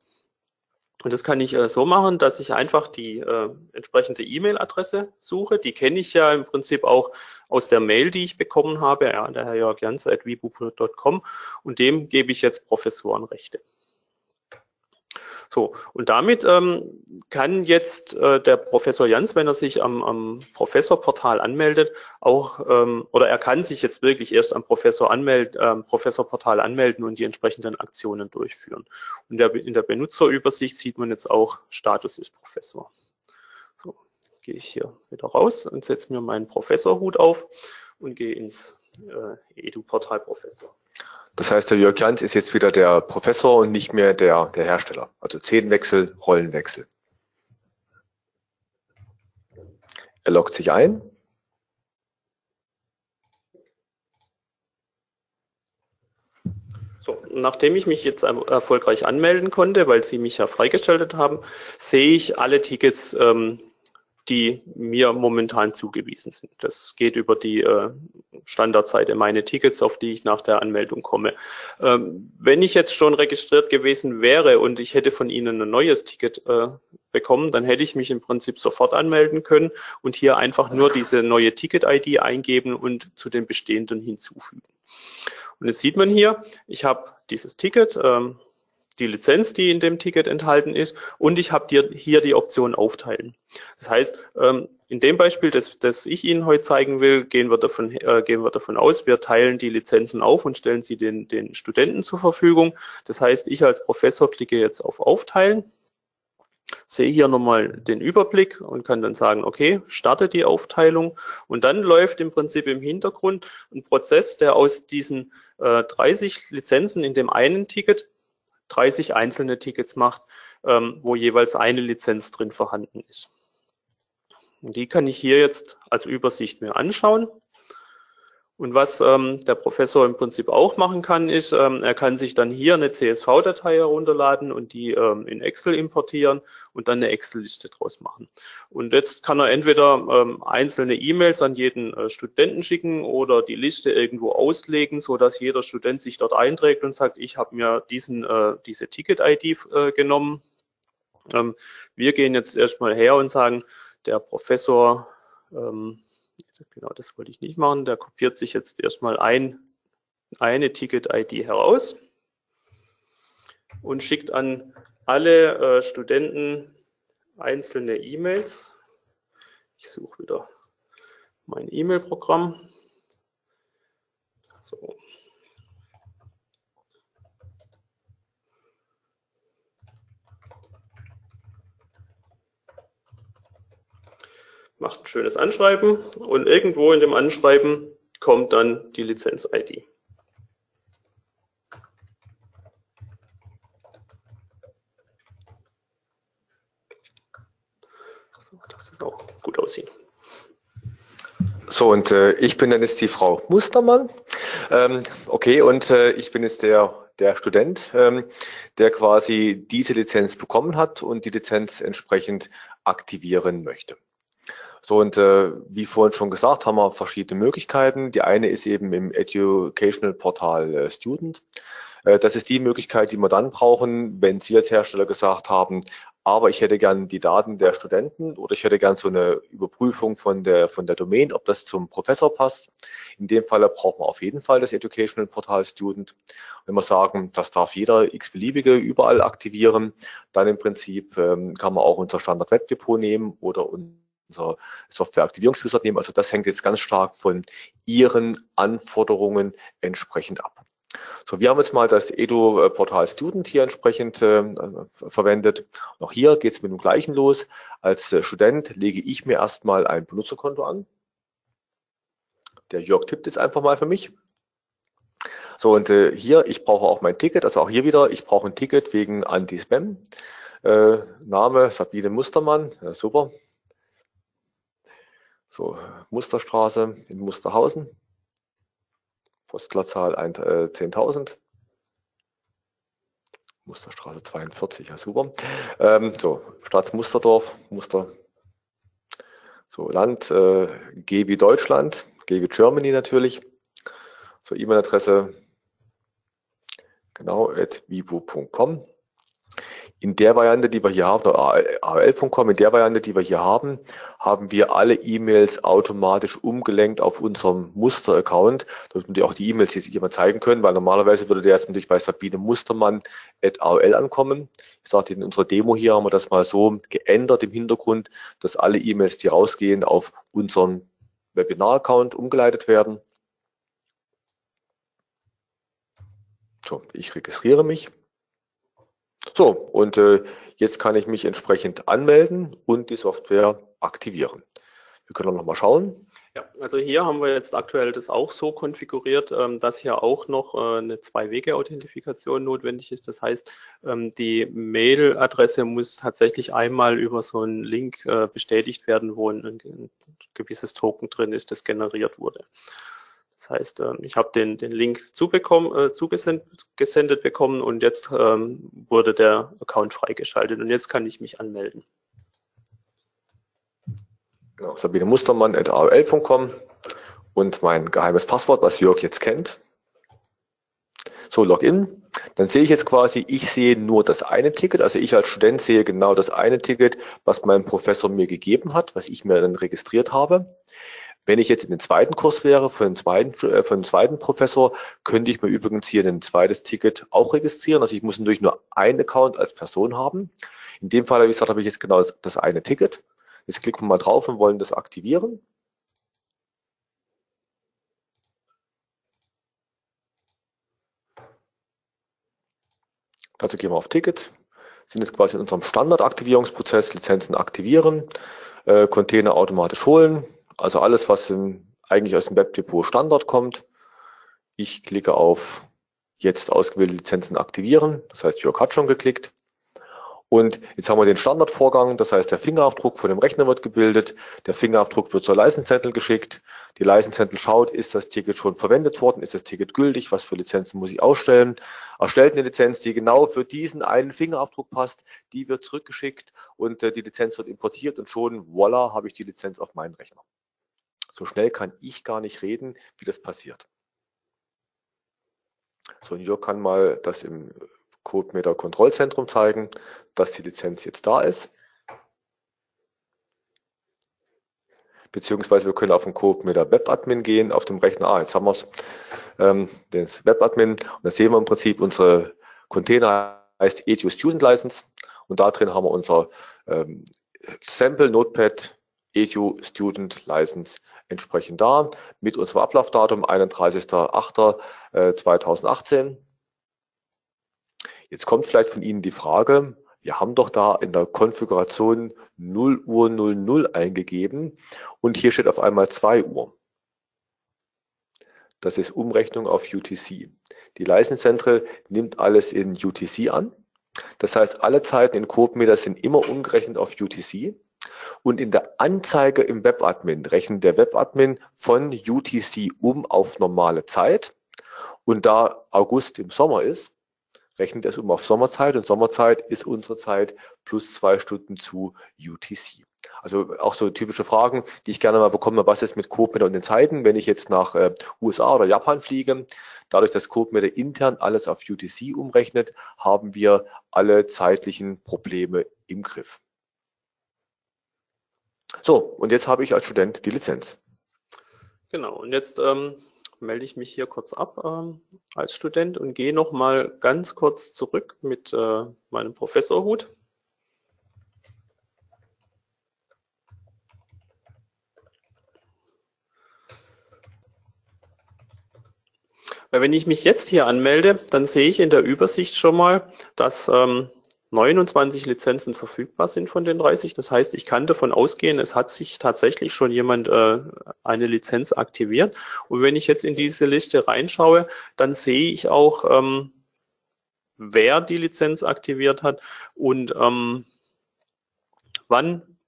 [SPEAKER 4] Und das kann ich äh, so machen, dass ich einfach die äh, entsprechende E-Mail-Adresse suche. Die kenne ich ja im Prinzip auch aus der Mail, die ich bekommen habe, ja, der Herr Jörg Janze at und dem gebe ich jetzt Professorenrechte. So, und damit ähm, kann jetzt äh, der Professor Jans, wenn er sich am, am Professorportal anmeldet, auch, ähm, oder er kann sich jetzt wirklich erst am Professor anmelden, ähm, Professorportal anmelden und die entsprechenden Aktionen durchführen. Und der, in der Benutzerübersicht sieht man jetzt auch, Status ist Professor. So, gehe ich hier wieder raus und setze mir meinen Professorhut auf und gehe ins äh, Edu-Portal Professor.
[SPEAKER 3] Das heißt, der Jörg Jans ist jetzt wieder der Professor und nicht mehr der, der Hersteller. Also Zehnwechsel, Rollenwechsel. Er loggt sich ein.
[SPEAKER 4] So, nachdem ich mich jetzt erfolgreich anmelden konnte, weil Sie mich ja freigeschaltet haben, sehe ich alle Tickets ähm, die mir momentan zugewiesen sind. Das geht über die äh, Standardseite meine Tickets, auf die ich nach der Anmeldung komme. Ähm, wenn ich jetzt schon registriert gewesen wäre und ich hätte von Ihnen ein neues Ticket äh, bekommen, dann hätte ich mich im Prinzip sofort anmelden können und hier einfach nur diese neue Ticket-ID eingeben und zu den bestehenden hinzufügen. Und jetzt sieht man hier, ich habe dieses Ticket, ähm, die Lizenz, die in dem Ticket enthalten ist und ich habe hier die Option aufteilen. Das heißt, ähm, in dem Beispiel, das, das ich Ihnen heute zeigen will, gehen wir, davon, äh, gehen wir davon aus, wir teilen die Lizenzen auf und stellen sie den, den Studenten zur Verfügung. Das heißt, ich als Professor klicke jetzt auf Aufteilen, sehe hier nochmal den Überblick und kann dann sagen, okay, starte die Aufteilung und dann läuft im Prinzip im Hintergrund ein Prozess, der aus diesen äh, 30 Lizenzen in dem einen Ticket 30 einzelne Tickets macht, ähm, wo jeweils eine Lizenz drin vorhanden ist. Und die kann ich hier jetzt als Übersicht mir anschauen. Und was ähm, der Professor im Prinzip auch machen kann, ist, ähm, er kann sich dann hier eine CSV-Datei herunterladen und die ähm, in Excel importieren und dann eine Excel-Liste draus machen. Und jetzt kann er entweder ähm, einzelne E-Mails an jeden äh, Studenten schicken oder die Liste irgendwo auslegen, so dass jeder Student sich dort einträgt und sagt, ich habe mir diesen, äh, diese Ticket-ID äh, genommen. Ähm, wir gehen jetzt erstmal her und sagen, der Professor ähm, Genau, das wollte ich nicht machen. Der kopiert sich jetzt erstmal ein, eine Ticket-ID heraus und schickt an alle äh, Studenten einzelne E-Mails. Ich suche wieder mein E-Mail-Programm. So. Macht ein schönes Anschreiben und irgendwo in dem Anschreiben kommt dann die Lizenz-ID. So, dass das auch gut aussieht.
[SPEAKER 3] So, und äh, ich bin dann jetzt die Frau Mustermann. Ähm, okay, und äh, ich bin jetzt der, der Student, ähm, der quasi diese Lizenz bekommen hat und die Lizenz entsprechend aktivieren möchte. So, und äh, wie vorhin schon gesagt, haben wir verschiedene Möglichkeiten. Die eine ist eben im Educational Portal äh, Student. Äh, das ist die Möglichkeit, die wir dann brauchen, wenn Sie als Hersteller gesagt haben, aber ich hätte gern die Daten der Studenten oder ich hätte gern so eine Überprüfung von der, von der Domain, ob das zum Professor passt. In dem Fall braucht man auf jeden Fall das Educational Portal Student. Wenn wir sagen, das darf jeder x-beliebige überall aktivieren, dann im Prinzip ähm, kann man auch unser Standard Web Depot nehmen oder unser Softwareaktivierungswizard nehmen. Also das hängt jetzt ganz stark von Ihren Anforderungen entsprechend ab. So, wir haben jetzt mal das Edu-Portal Student hier entsprechend äh, verwendet. Auch hier geht es mit dem gleichen los. Als äh, Student lege ich mir erstmal ein Benutzerkonto an. Der Jörg tippt jetzt einfach mal für mich. So, und äh, hier, ich brauche auch mein Ticket, also auch hier wieder, ich brauche ein Ticket wegen Anti-Spam. Äh, Name Sabine Mustermann, ja, super. So, Musterstraße in Musterhausen. Postleitzahl 10.000. Äh, Musterstraße 42, ja super. Ähm, so, Stadt Musterdorf, Muster. So, Land, äh, G wie Deutschland, G wie Germany natürlich. So, E-Mail-Adresse, genau, at vivo.com. in der Variante, die wir hier haben, AOL.com, in der Variante, die wir hier haben, haben wir alle E-Mails automatisch umgelenkt auf unserem Muster-Account, damit wir auch die E-Mails sich immer zeigen können, weil normalerweise würde der jetzt natürlich bei Sabine Mustermann at AOL ankommen. Ich sagte, in unserer Demo hier haben wir das mal so geändert im Hintergrund, dass alle E-Mails, die rausgehen, auf unseren Webinar-Account umgeleitet werden. So, ich registriere mich. So, und äh, jetzt kann ich mich entsprechend anmelden und die Software aktivieren. Wir können noch mal schauen.
[SPEAKER 4] Ja, also hier haben wir jetzt aktuell das auch so konfiguriert, ähm, dass hier auch noch äh, eine Zwei-Wege-Authentifikation notwendig ist. Das heißt, ähm, die Mail-Adresse muss tatsächlich einmal über so einen Link äh, bestätigt werden, wo ein gewisses Token drin ist, das generiert wurde. Das heißt, ähm, ich habe den, den Link zubekommen, äh, zugesendet bekommen und jetzt ähm, wurde der Account freigeschaltet und jetzt kann ich mich anmelden.
[SPEAKER 3] Genau, Sabine Mustermann at aol.com und mein geheimes Passwort, was Jörg jetzt kennt. So, Login. Dann sehe ich jetzt quasi, ich sehe nur das eine Ticket. Also ich als Student sehe genau das eine Ticket, was mein Professor mir gegeben hat, was ich mir dann registriert habe. Wenn ich jetzt in den zweiten Kurs wäre, für den zweiten, äh, für den zweiten Professor, könnte ich mir übrigens hier ein zweites Ticket auch registrieren. Also ich muss natürlich nur einen Account als Person haben. In dem Fall, wie gesagt, habe ich jetzt genau das, das eine Ticket. Jetzt klicken wir mal drauf und wollen das aktivieren. Dazu gehen wir auf Ticket, sind jetzt quasi in unserem Standardaktivierungsprozess, Lizenzen aktivieren, äh, Container automatisch holen, also alles, was im, eigentlich aus dem Webdepot Standard kommt. Ich klicke auf jetzt ausgewählte Lizenzen aktivieren. Das heißt, Jörg hat schon geklickt. Und jetzt haben wir den Standardvorgang, das heißt, der Fingerabdruck von dem Rechner wird gebildet, der Fingerabdruck wird zur License geschickt, die License schaut, ist das Ticket schon verwendet worden, ist das Ticket gültig, was für Lizenzen muss ich ausstellen, erstellt eine Lizenz, die genau für diesen einen Fingerabdruck passt, die wird zurückgeschickt und äh, die Lizenz wird importiert und schon, voila, habe ich die Lizenz auf meinen Rechner. So schnell kann ich gar nicht reden, wie das passiert. So, und Jörg kann mal das im CodeMeter Kontrollzentrum zeigen, dass die Lizenz jetzt da ist. Beziehungsweise wir können auf den CodeMeter Webadmin gehen, auf dem Rechner. Ah, jetzt haben wir es, ähm, das Webadmin. Und da sehen wir im Prinzip unsere Container heißt Edu Student License. Und da drin haben wir unser ähm, Sample Notepad Edu Student License entsprechend da mit unserem Ablaufdatum 31.08.2018. Äh, Jetzt kommt vielleicht von Ihnen die Frage, wir haben doch da in der Konfiguration 0 Uhr 00 eingegeben und hier steht auf einmal 2 Uhr. Das ist Umrechnung auf UTC. Die License nimmt alles in UTC an. Das heißt, alle Zeiten in CodeMeter sind immer umgerechnet auf UTC. Und in der Anzeige im Webadmin rechnet der Webadmin von UTC um auf normale Zeit. Und da August im Sommer ist, rechnet es um auf Sommerzeit und Sommerzeit ist unsere Zeit plus zwei Stunden zu UTC. Also auch so typische Fragen, die ich gerne mal bekomme, was ist mit CodeMeter und den Zeiten, wenn ich jetzt nach äh, USA oder Japan fliege. Dadurch, dass CodeMeter intern alles auf UTC umrechnet, haben wir alle zeitlichen Probleme im Griff. So, und jetzt habe ich als Student die Lizenz.
[SPEAKER 4] Genau, und jetzt ähm, melde ich mich hier kurz ab ähm, als Student und gehe nochmal ganz kurz zurück mit äh, meinem Professorhut. Weil wenn ich mich jetzt hier anmelde, dann sehe ich in der Übersicht schon mal, dass ähm, 29 Lizenzen verfügbar sind von den 30. Das heißt, ich kann davon ausgehen, es hat sich tatsächlich schon jemand äh, eine Lizenz aktiviert. Und wenn ich jetzt in diese Liste reinschaue, dann sehe ich auch, ähm, wer die Lizenz aktiviert hat und ähm, wann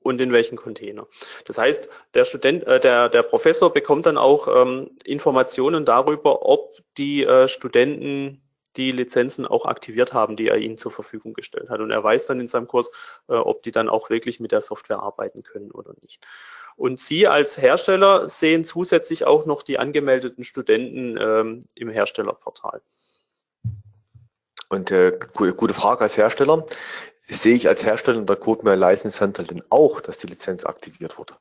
[SPEAKER 4] und in welchen Container. Das heißt, der Student, äh, der, der Professor bekommt dann auch ähm, Informationen darüber, ob die äh, Studenten die Lizenzen auch aktiviert haben, die er ihnen zur Verfügung gestellt hat. Und er weiß dann in seinem Kurs, äh, ob die dann auch wirklich mit der Software arbeiten können oder nicht. Und Sie als Hersteller sehen zusätzlich auch noch die angemeldeten Studenten ähm, im Herstellerportal.
[SPEAKER 3] Und äh, gute Frage als Hersteller. Sehe ich als Hersteller in der CodeMail License Center denn auch, dass die Lizenz aktiviert wurde?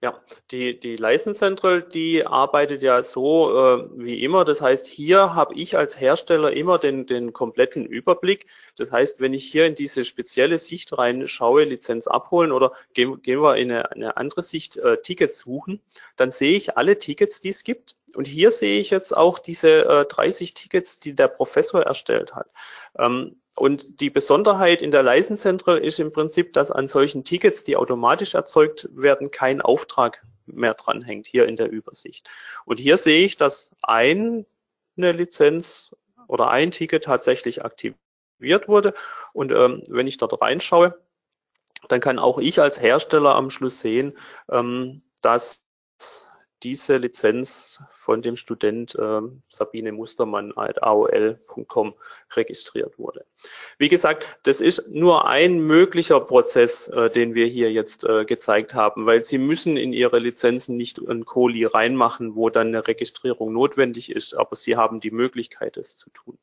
[SPEAKER 4] Ja, die, die License Central, die arbeitet ja so äh, wie immer. Das heißt, hier habe ich als Hersteller immer den, den kompletten Überblick. Das heißt, wenn ich hier in diese spezielle Sicht reinschaue, Lizenz abholen oder gehen, gehen wir in eine, eine andere Sicht, äh, Tickets suchen, dann sehe ich alle Tickets, die es gibt. Und hier sehe ich jetzt auch diese äh, 30 Tickets, die der Professor erstellt hat. Ähm, und die Besonderheit in der License Central ist im Prinzip, dass an solchen Tickets, die automatisch erzeugt werden, kein Auftrag mehr dranhängt, hier in der Übersicht. Und hier sehe ich, dass eine Lizenz oder ein Ticket tatsächlich aktiviert wurde. Und ähm, wenn ich dort reinschaue, dann kann auch ich als Hersteller am Schluss sehen, ähm, dass diese Lizenz von dem Student äh, Sabine Mustermann at aol.com registriert wurde. Wie gesagt, das ist nur ein möglicher Prozess, äh, den wir hier jetzt äh, gezeigt haben, weil Sie müssen in Ihre Lizenzen nicht ein Kohli reinmachen, wo dann eine Registrierung notwendig ist, aber Sie haben die Möglichkeit, es zu tun.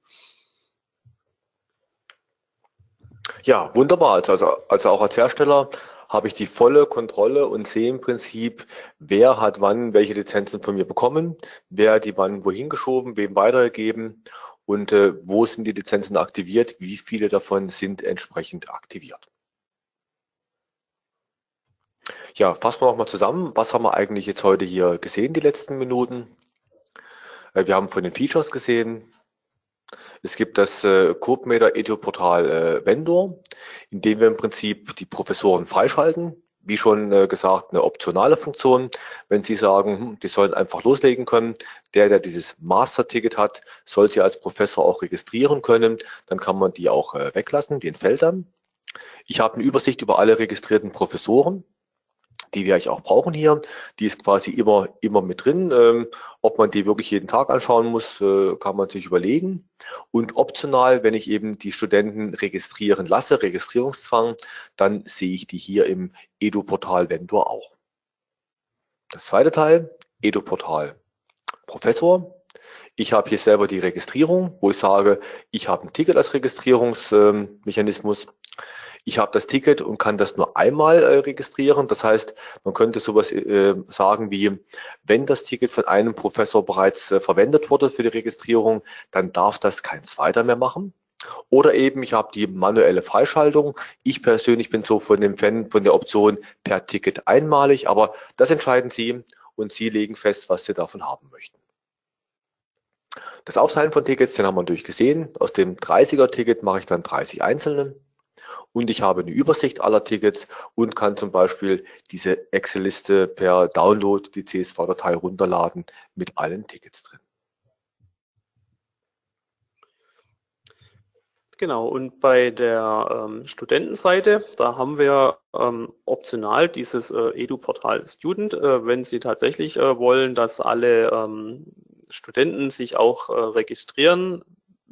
[SPEAKER 3] Ja, wunderbar. Also, also auch als Hersteller habe ich die volle Kontrolle und sehe im Prinzip, wer hat wann welche Lizenzen von mir bekommen, wer hat die wann wohin geschoben, wem weitergegeben und äh, wo sind die Lizenzen aktiviert, wie viele davon sind entsprechend aktiviert. Ja, fassen wir nochmal zusammen. Was haben wir eigentlich jetzt heute hier gesehen, die letzten Minuten? Äh, wir haben von den Features gesehen, es gibt das äh, CodeMeter Edu-Portal äh, Vendor, in dem wir im Prinzip die Professoren freischalten. Wie schon äh, gesagt, eine optionale Funktion. Wenn Sie sagen, hm, die sollen einfach loslegen können, der, der dieses Master-Ticket hat, soll sie als Professor auch registrieren können. Dann kann man die auch äh, weglassen, entfällt dann. Ich habe eine Übersicht über alle registrierten Professoren die wir eigentlich auch brauchen hier. Die ist quasi immer, immer mit drin. Ähm, ob man die wirklich jeden Tag anschauen muss, äh, kann man sich überlegen. Und optional, wenn ich eben die Studenten registrieren lasse, Registrierungszwang, dann sehe ich die hier im Edu-Portal Vendor auch. Das zweite Teil, Edu-Portal Professor. Ich habe hier selber die Registrierung, wo ich sage, ich habe ein Ticket als Registrierungsmechanismus. Ich habe das Ticket und kann das nur einmal äh, registrieren. Das heißt, man könnte sowas äh, sagen wie, wenn das Ticket von einem Professor bereits äh, verwendet wurde für die Registrierung, dann darf das kein zweiter mehr machen. Oder eben, ich habe die manuelle Freischaltung. Ich persönlich bin so von dem Fan von der Option per Ticket einmalig, aber das entscheiden Sie und Sie legen fest, was Sie davon haben möchten. Das Aufteilen von Tickets, den haben wir natürlich gesehen. Aus dem 30er-Ticket mache ich dann 30 einzelne und ich habe eine Übersicht aller Tickets und kann zum Beispiel diese Excel-Liste per Download, die CSV-Datei runterladen mit allen Tickets drin.
[SPEAKER 4] Genau, und bei der ähm, Studentenseite, da haben wir ähm, optional dieses äh, Edu-Portal Student, äh, wenn Sie tatsächlich äh, wollen, dass alle ähm, Studenten sich auch äh, registrieren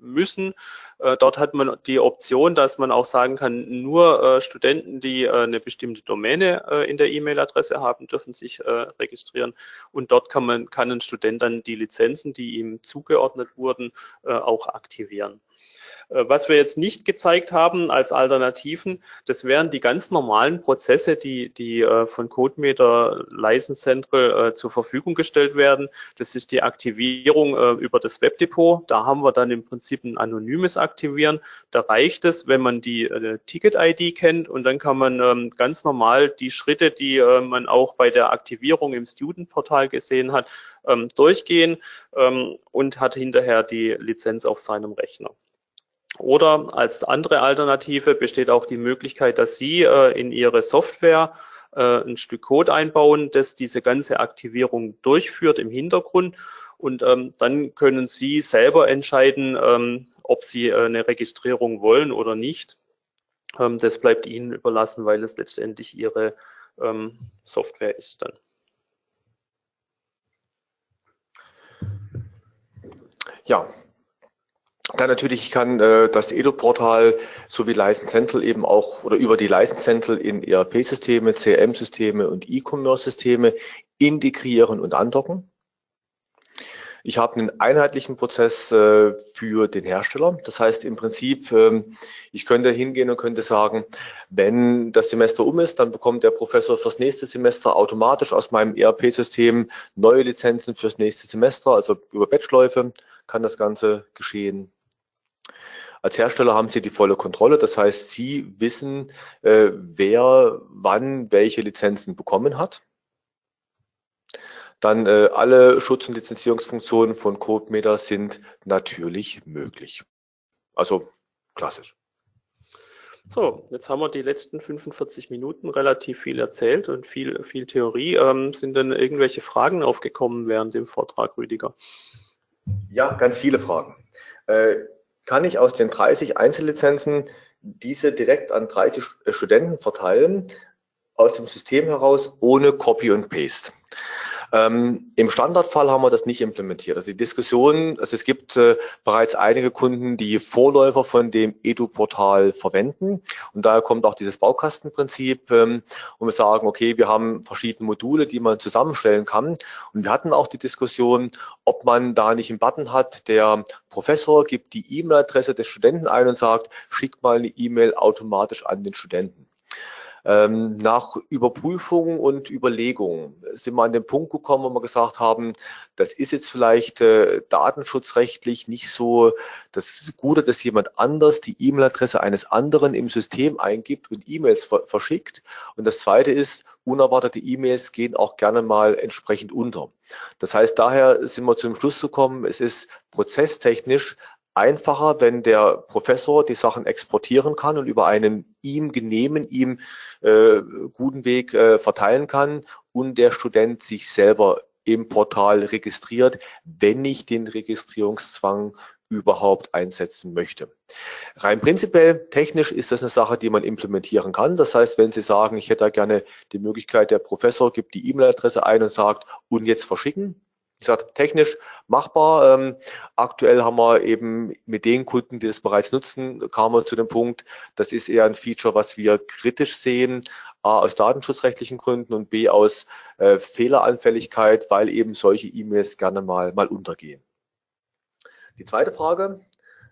[SPEAKER 4] müssen. Äh, dort hat man die Option, dass man auch sagen kann, nur äh, Studenten, die äh, eine bestimmte Domäne äh, in der E-Mail-Adresse haben, dürfen sich äh, registrieren. Und dort kann man, kann ein Student dann die Lizenzen, die ihm zugeordnet wurden, äh, auch aktivieren. Äh, was wir jetzt nicht gezeigt haben als Alternativen, das wären die ganz normalen Prozesse, die, die äh, von CodeMeter License Central äh, zur Verfügung gestellt werden. Das ist die Aktivierung über das Webdepot. Da haben wir dann im Prinzip ein anonymes Aktivieren. Da reicht es, wenn man die Ticket-ID kennt und dann kann man ähm, ganz normal die Schritte, die man auch bei der Aktivierung im Student-Portal gesehen hat, ähm, durchgehen ähm, und hat hinterher die Lizenz auf seinem Rechner. Oder als andere Alternative besteht auch die Möglichkeit, dass Sie äh, in Ihre Software äh, ein Stück Code einbauen, das diese ganze Aktivierung durchführt im Hintergrund. Und ähm, dann können Sie selber entscheiden, ähm, ob Sie äh, eine Registrierung wollen oder nicht. Ähm, das bleibt Ihnen überlassen, weil es letztendlich Ihre ähm, Software ist dann.
[SPEAKER 3] Ja, dann natürlich kann äh, das Edo-Portal sowie License Central eben auch oder über die License Central in ERP-Systeme, CRM-Systeme und E-Commerce-Systeme integrieren und andocken. Ich habe einen einheitlichen Prozess äh, für den Hersteller. Das heißt im Prinzip, ähm, ich könnte hingehen und könnte sagen, wenn das Semester um ist, dann bekommt der Professor fürs nächste Semester automatisch aus meinem ERP-System neue Lizenzen fürs nächste Semester, also über Batchläufe kann das Ganze geschehen. Als Hersteller haben Sie die volle Kontrolle. Das heißt, Sie wissen, äh, wer wann welche Lizenzen bekommen hat. Dann äh, alle Schutz- und Lizenzierungsfunktionen von CodeMeter sind natürlich möglich. Also klassisch.
[SPEAKER 4] So, jetzt haben wir die letzten 45 Minuten relativ viel erzählt und viel, viel Theorie. Ähm, sind denn irgendwelche Fragen aufgekommen während dem Vortrag, Rüdiger?
[SPEAKER 3] Ja, ganz viele Fragen. Äh, kann ich aus den 30 Einzellizenzen diese direkt an 30 Studenten verteilen, aus dem System heraus, ohne Copy und Paste? Ähm, Im Standardfall haben wir das nicht implementiert. Also die Diskussion, also es gibt äh, bereits einige Kunden, die Vorläufer von dem Edu-Portal verwenden und daher kommt auch dieses Baukastenprinzip ähm, und wir sagen, okay, wir haben verschiedene Module, die man zusammenstellen kann und wir hatten auch die Diskussion, ob man da nicht einen Button hat, der Professor gibt die E-Mail-Adresse des Studenten ein und sagt, schick mal eine E-Mail automatisch an den Studenten. Ähm, nach Überprüfung und Überlegung sind wir an den Punkt gekommen, wo wir gesagt haben, das ist jetzt vielleicht äh, datenschutzrechtlich nicht so das Gute, dass jemand anders die E-Mail-Adresse eines anderen im System eingibt und E-Mails ver verschickt. Und das Zweite ist, unerwartete E-Mails gehen auch gerne mal entsprechend unter. Das heißt, daher sind wir zum Schluss gekommen, es ist prozesstechnisch einfacher, wenn der Professor die Sachen exportieren kann und über einen ihm genehmen, ihm äh, guten Weg äh, verteilen kann und der Student sich selber im Portal registriert, wenn ich den Registrierungszwang überhaupt einsetzen möchte. Rein prinzipiell, technisch ist das eine Sache, die man implementieren kann. Das heißt, wenn Sie sagen, ich hätte da gerne die Möglichkeit, der Professor gibt die E-Mail-Adresse ein und sagt, und jetzt verschicken, gesagt, technisch machbar. Ähm, aktuell haben wir eben mit den Kunden, die das bereits nutzen, kamen wir zu dem Punkt, das ist eher ein Feature, was wir kritisch sehen, A, aus datenschutzrechtlichen Gründen und B, aus äh, Fehleranfälligkeit, weil eben solche E-Mails gerne mal, mal untergehen. Die zweite Frage,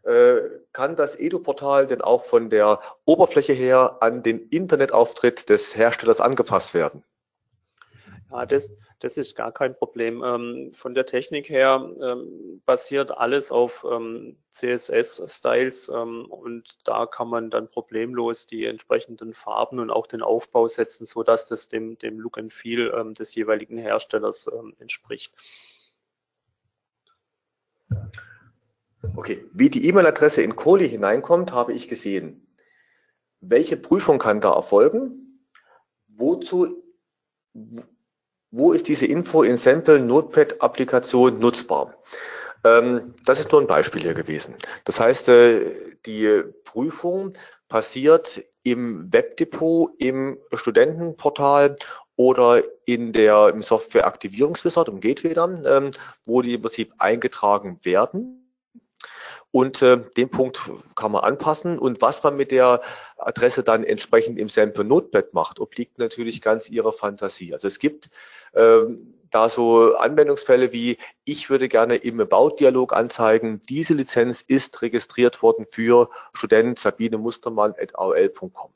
[SPEAKER 3] äh, kann das Edu-Portal denn auch von der Oberfläche her an den Internetauftritt des Herstellers angepasst werden?
[SPEAKER 4] Ja, das, das ist gar kein Problem. Ähm, von der Technik her ähm, basiert alles auf ähm, CSS-Styles ähm, und da kann man dann problemlos die entsprechenden Farben und auch den Aufbau setzen, so dass das dem, dem Look and Feel ähm, des jeweiligen Herstellers ähm, entspricht.
[SPEAKER 3] Okay, wie die E-Mail-Adresse in Kohli hineinkommt, habe ich gesehen. Welche Prüfung kann da erfolgen? Wozu, wo ist diese Info in Sample Notepad Applikation nutzbar? Ähm, das ist nur ein Beispiel hier gewesen. Das heißt, äh, die Prüfung passiert im Webdepot, im Studentenportal oder in der im Software Aktivierungswizard, im Gateway dann, ähm, wo die im Prinzip eingetragen werden. Und äh, den Punkt kann man anpassen. Und was man mit der Adresse dann entsprechend im Sample Notepad macht, obliegt natürlich ganz Ihrer Fantasie. Also es gibt ähm, da so Anwendungsfälle wie, ich würde gerne im About-Dialog anzeigen, diese Lizenz ist registriert worden für Student Sabine Mustermann at aol.com.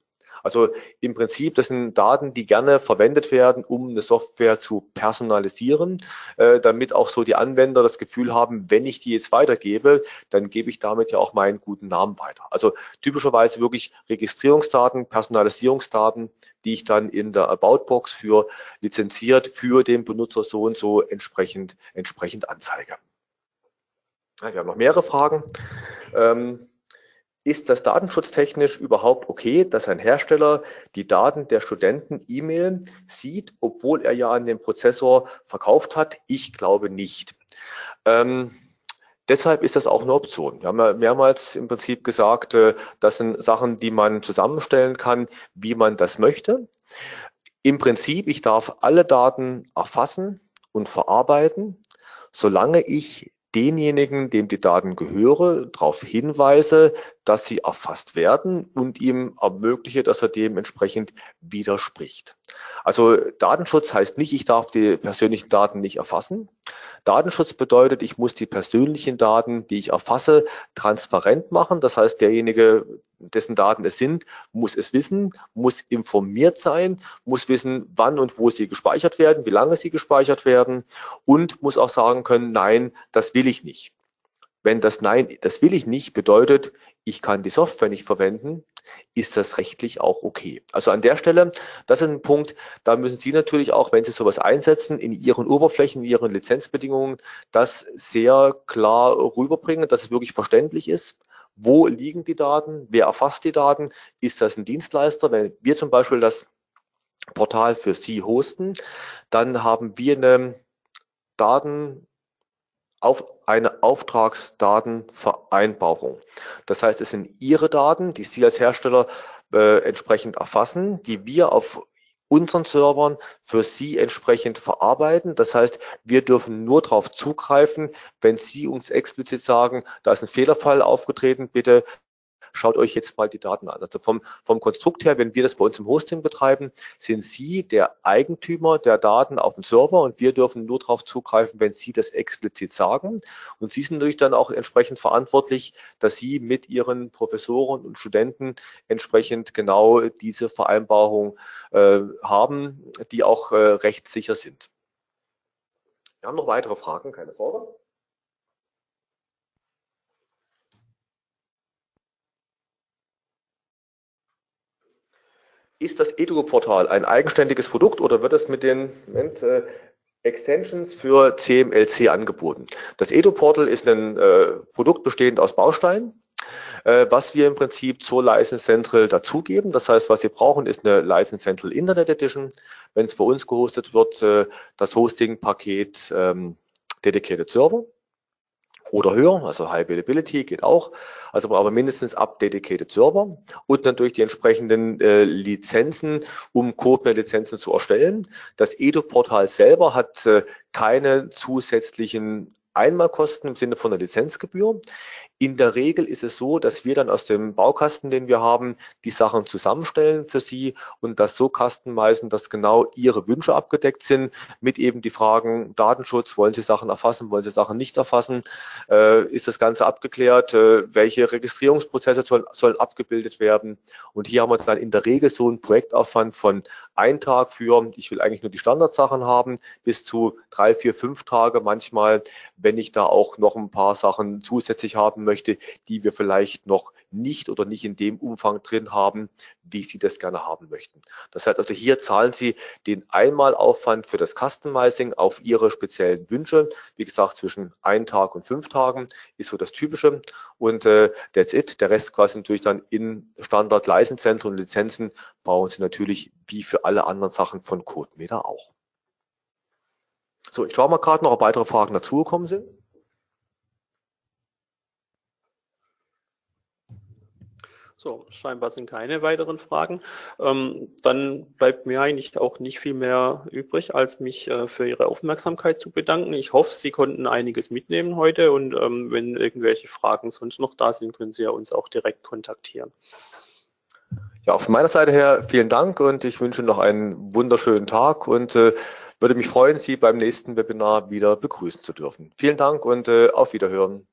[SPEAKER 3] Also im Prinzip, das sind Daten, die gerne verwendet werden, um eine Software zu personalisieren, äh, damit auch so die Anwender das Gefühl haben, wenn ich die jetzt weitergebe, dann gebe ich damit ja auch meinen guten Namen weiter. Also typischerweise wirklich Registrierungsdaten, Personalisierungsdaten, die ich dann in der About-Box für lizenziert für den Benutzer so und so entsprechend, entsprechend anzeige. Ja, wir haben noch mehrere Fragen. Ähm, ist das datenschutztechnisch überhaupt okay, dass ein Hersteller die Daten der Studenten E-Mailen sieht, obwohl er ja an den Prozessor verkauft hat? Ich glaube nicht. Ähm, deshalb ist das auch eine Option. Wir haben ja mehrmals im Prinzip gesagt, äh, das sind Sachen, die man zusammenstellen kann, wie man das möchte. Im Prinzip, ich darf alle Daten erfassen und verarbeiten, solange ich denjenigen, dem die Daten gehöre, darauf hinweise, dass sie erfasst werden und ihm ermögliche, dass er dementsprechend widerspricht. Also Datenschutz heißt nicht, ich darf die persönlichen Daten nicht erfassen. Datenschutz bedeutet, ich muss die persönlichen Daten, die ich erfasse, transparent machen. Das heißt, derjenige, dessen Daten es sind, muss es wissen, muss informiert sein, muss wissen, wann und wo sie gespeichert werden, wie lange sie gespeichert werden und muss auch sagen können, nein, das will ich nicht. Wenn das Nein, das will ich nicht bedeutet, ich kann die Software nicht verwenden, ist das rechtlich auch okay. Also an der Stelle, das ist ein Punkt, da müssen Sie natürlich auch, wenn Sie sowas einsetzen, in Ihren Oberflächen, in Ihren Lizenzbedingungen, das sehr klar rüberbringen, dass es wirklich verständlich ist. Wo liegen die Daten? Wer erfasst die Daten? Ist das ein Dienstleister? Wenn wir zum Beispiel das Portal für Sie hosten, dann haben wir eine Daten eine Auftragsdatenvereinbarung. Das heißt, es sind Ihre Daten, die Sie als Hersteller äh, entsprechend erfassen, die wir auf unseren Servern für Sie entsprechend verarbeiten. Das heißt, wir dürfen nur darauf zugreifen, wenn Sie uns explizit sagen, da ist ein Fehlerfall aufgetreten, bitte schaut euch jetzt mal die Daten an. Also vom, vom Konstrukt her, wenn wir das bei uns im Hosting betreiben, sind Sie der Eigentümer der Daten auf dem Server und wir dürfen nur darauf zugreifen, wenn Sie das explizit sagen. Und Sie sind natürlich dann auch entsprechend verantwortlich, dass Sie mit Ihren Professoren und Studenten entsprechend genau diese Vereinbarung äh, haben, die auch äh, rechtssicher sind. Wir haben noch weitere Fragen, keine Sorge. Ist das Edu-Portal ein eigenständiges Produkt oder wird es mit den Moment, äh, Extensions für CMLC angeboten? Das Edu-Portal ist ein äh, Produkt bestehend aus Bausteinen, äh, was wir im Prinzip zur License Central dazugeben. Das heißt, was Sie brauchen, ist eine License Central Internet Edition. Wenn es bei uns gehostet wird, äh, das Hosting-Paket ähm, Dedicated Server oder höher, also High Availability geht auch, also aber mindestens ab Dedicated Server und natürlich die entsprechenden äh, Lizenzen, um CodeMare-Lizenzen zu erstellen. Das Edu-Portal selber hat äh, keine zusätzlichen Einmalkosten im Sinne von einer Lizenzgebühr. In der Regel ist es so, dass wir dann aus dem Baukasten, den wir haben, die Sachen zusammenstellen für Sie und das so customizen, dass genau Ihre Wünsche abgedeckt sind, mit eben die Fragen Datenschutz, wollen Sie Sachen erfassen, wollen Sie Sachen nicht erfassen, äh, ist das Ganze abgeklärt, äh, welche Registrierungsprozesse sollen, sollen abgebildet werden. Und hier haben wir dann in der Regel so einen Projektaufwand von ein Tag für, ich will eigentlich nur die Standardsachen haben, bis zu drei, vier, fünf Tage manchmal, wenn ich da auch noch ein paar Sachen zusätzlich haben möchte, die wir vielleicht noch nicht oder nicht in dem Umfang drin haben, wie Sie das gerne haben möchten. Das heißt also, hier zahlen Sie den Einmalaufwand für das Customizing auf Ihre speziellen Wünsche. Wie gesagt, zwischen ein Tag und fünf Tagen ist so das Typische. Und äh, that's it. Der Rest quasi natürlich dann in Standard Leistenzentren und Lizenzen brauchen Sie natürlich wie für alle anderen Sachen von CodeMeter auch. So, ich schaue mal gerade noch, ob weitere Fragen dazugekommen sind.
[SPEAKER 4] So, scheinbar sind keine weiteren Fragen. Ähm, dann bleibt mir eigentlich auch nicht viel mehr übrig, als mich äh, für Ihre Aufmerksamkeit zu bedanken. Ich hoffe, Sie konnten einiges mitnehmen heute und ähm, wenn irgendwelche Fragen sonst noch da sind, können Sie ja uns auch direkt kontaktieren.
[SPEAKER 3] Ja, auf meiner Seite her vielen Dank und ich wünsche noch einen wunderschönen Tag und äh, würde mich freuen, Sie beim nächsten Webinar wieder begrüßen zu dürfen. Vielen Dank und äh, auf Wiederhören.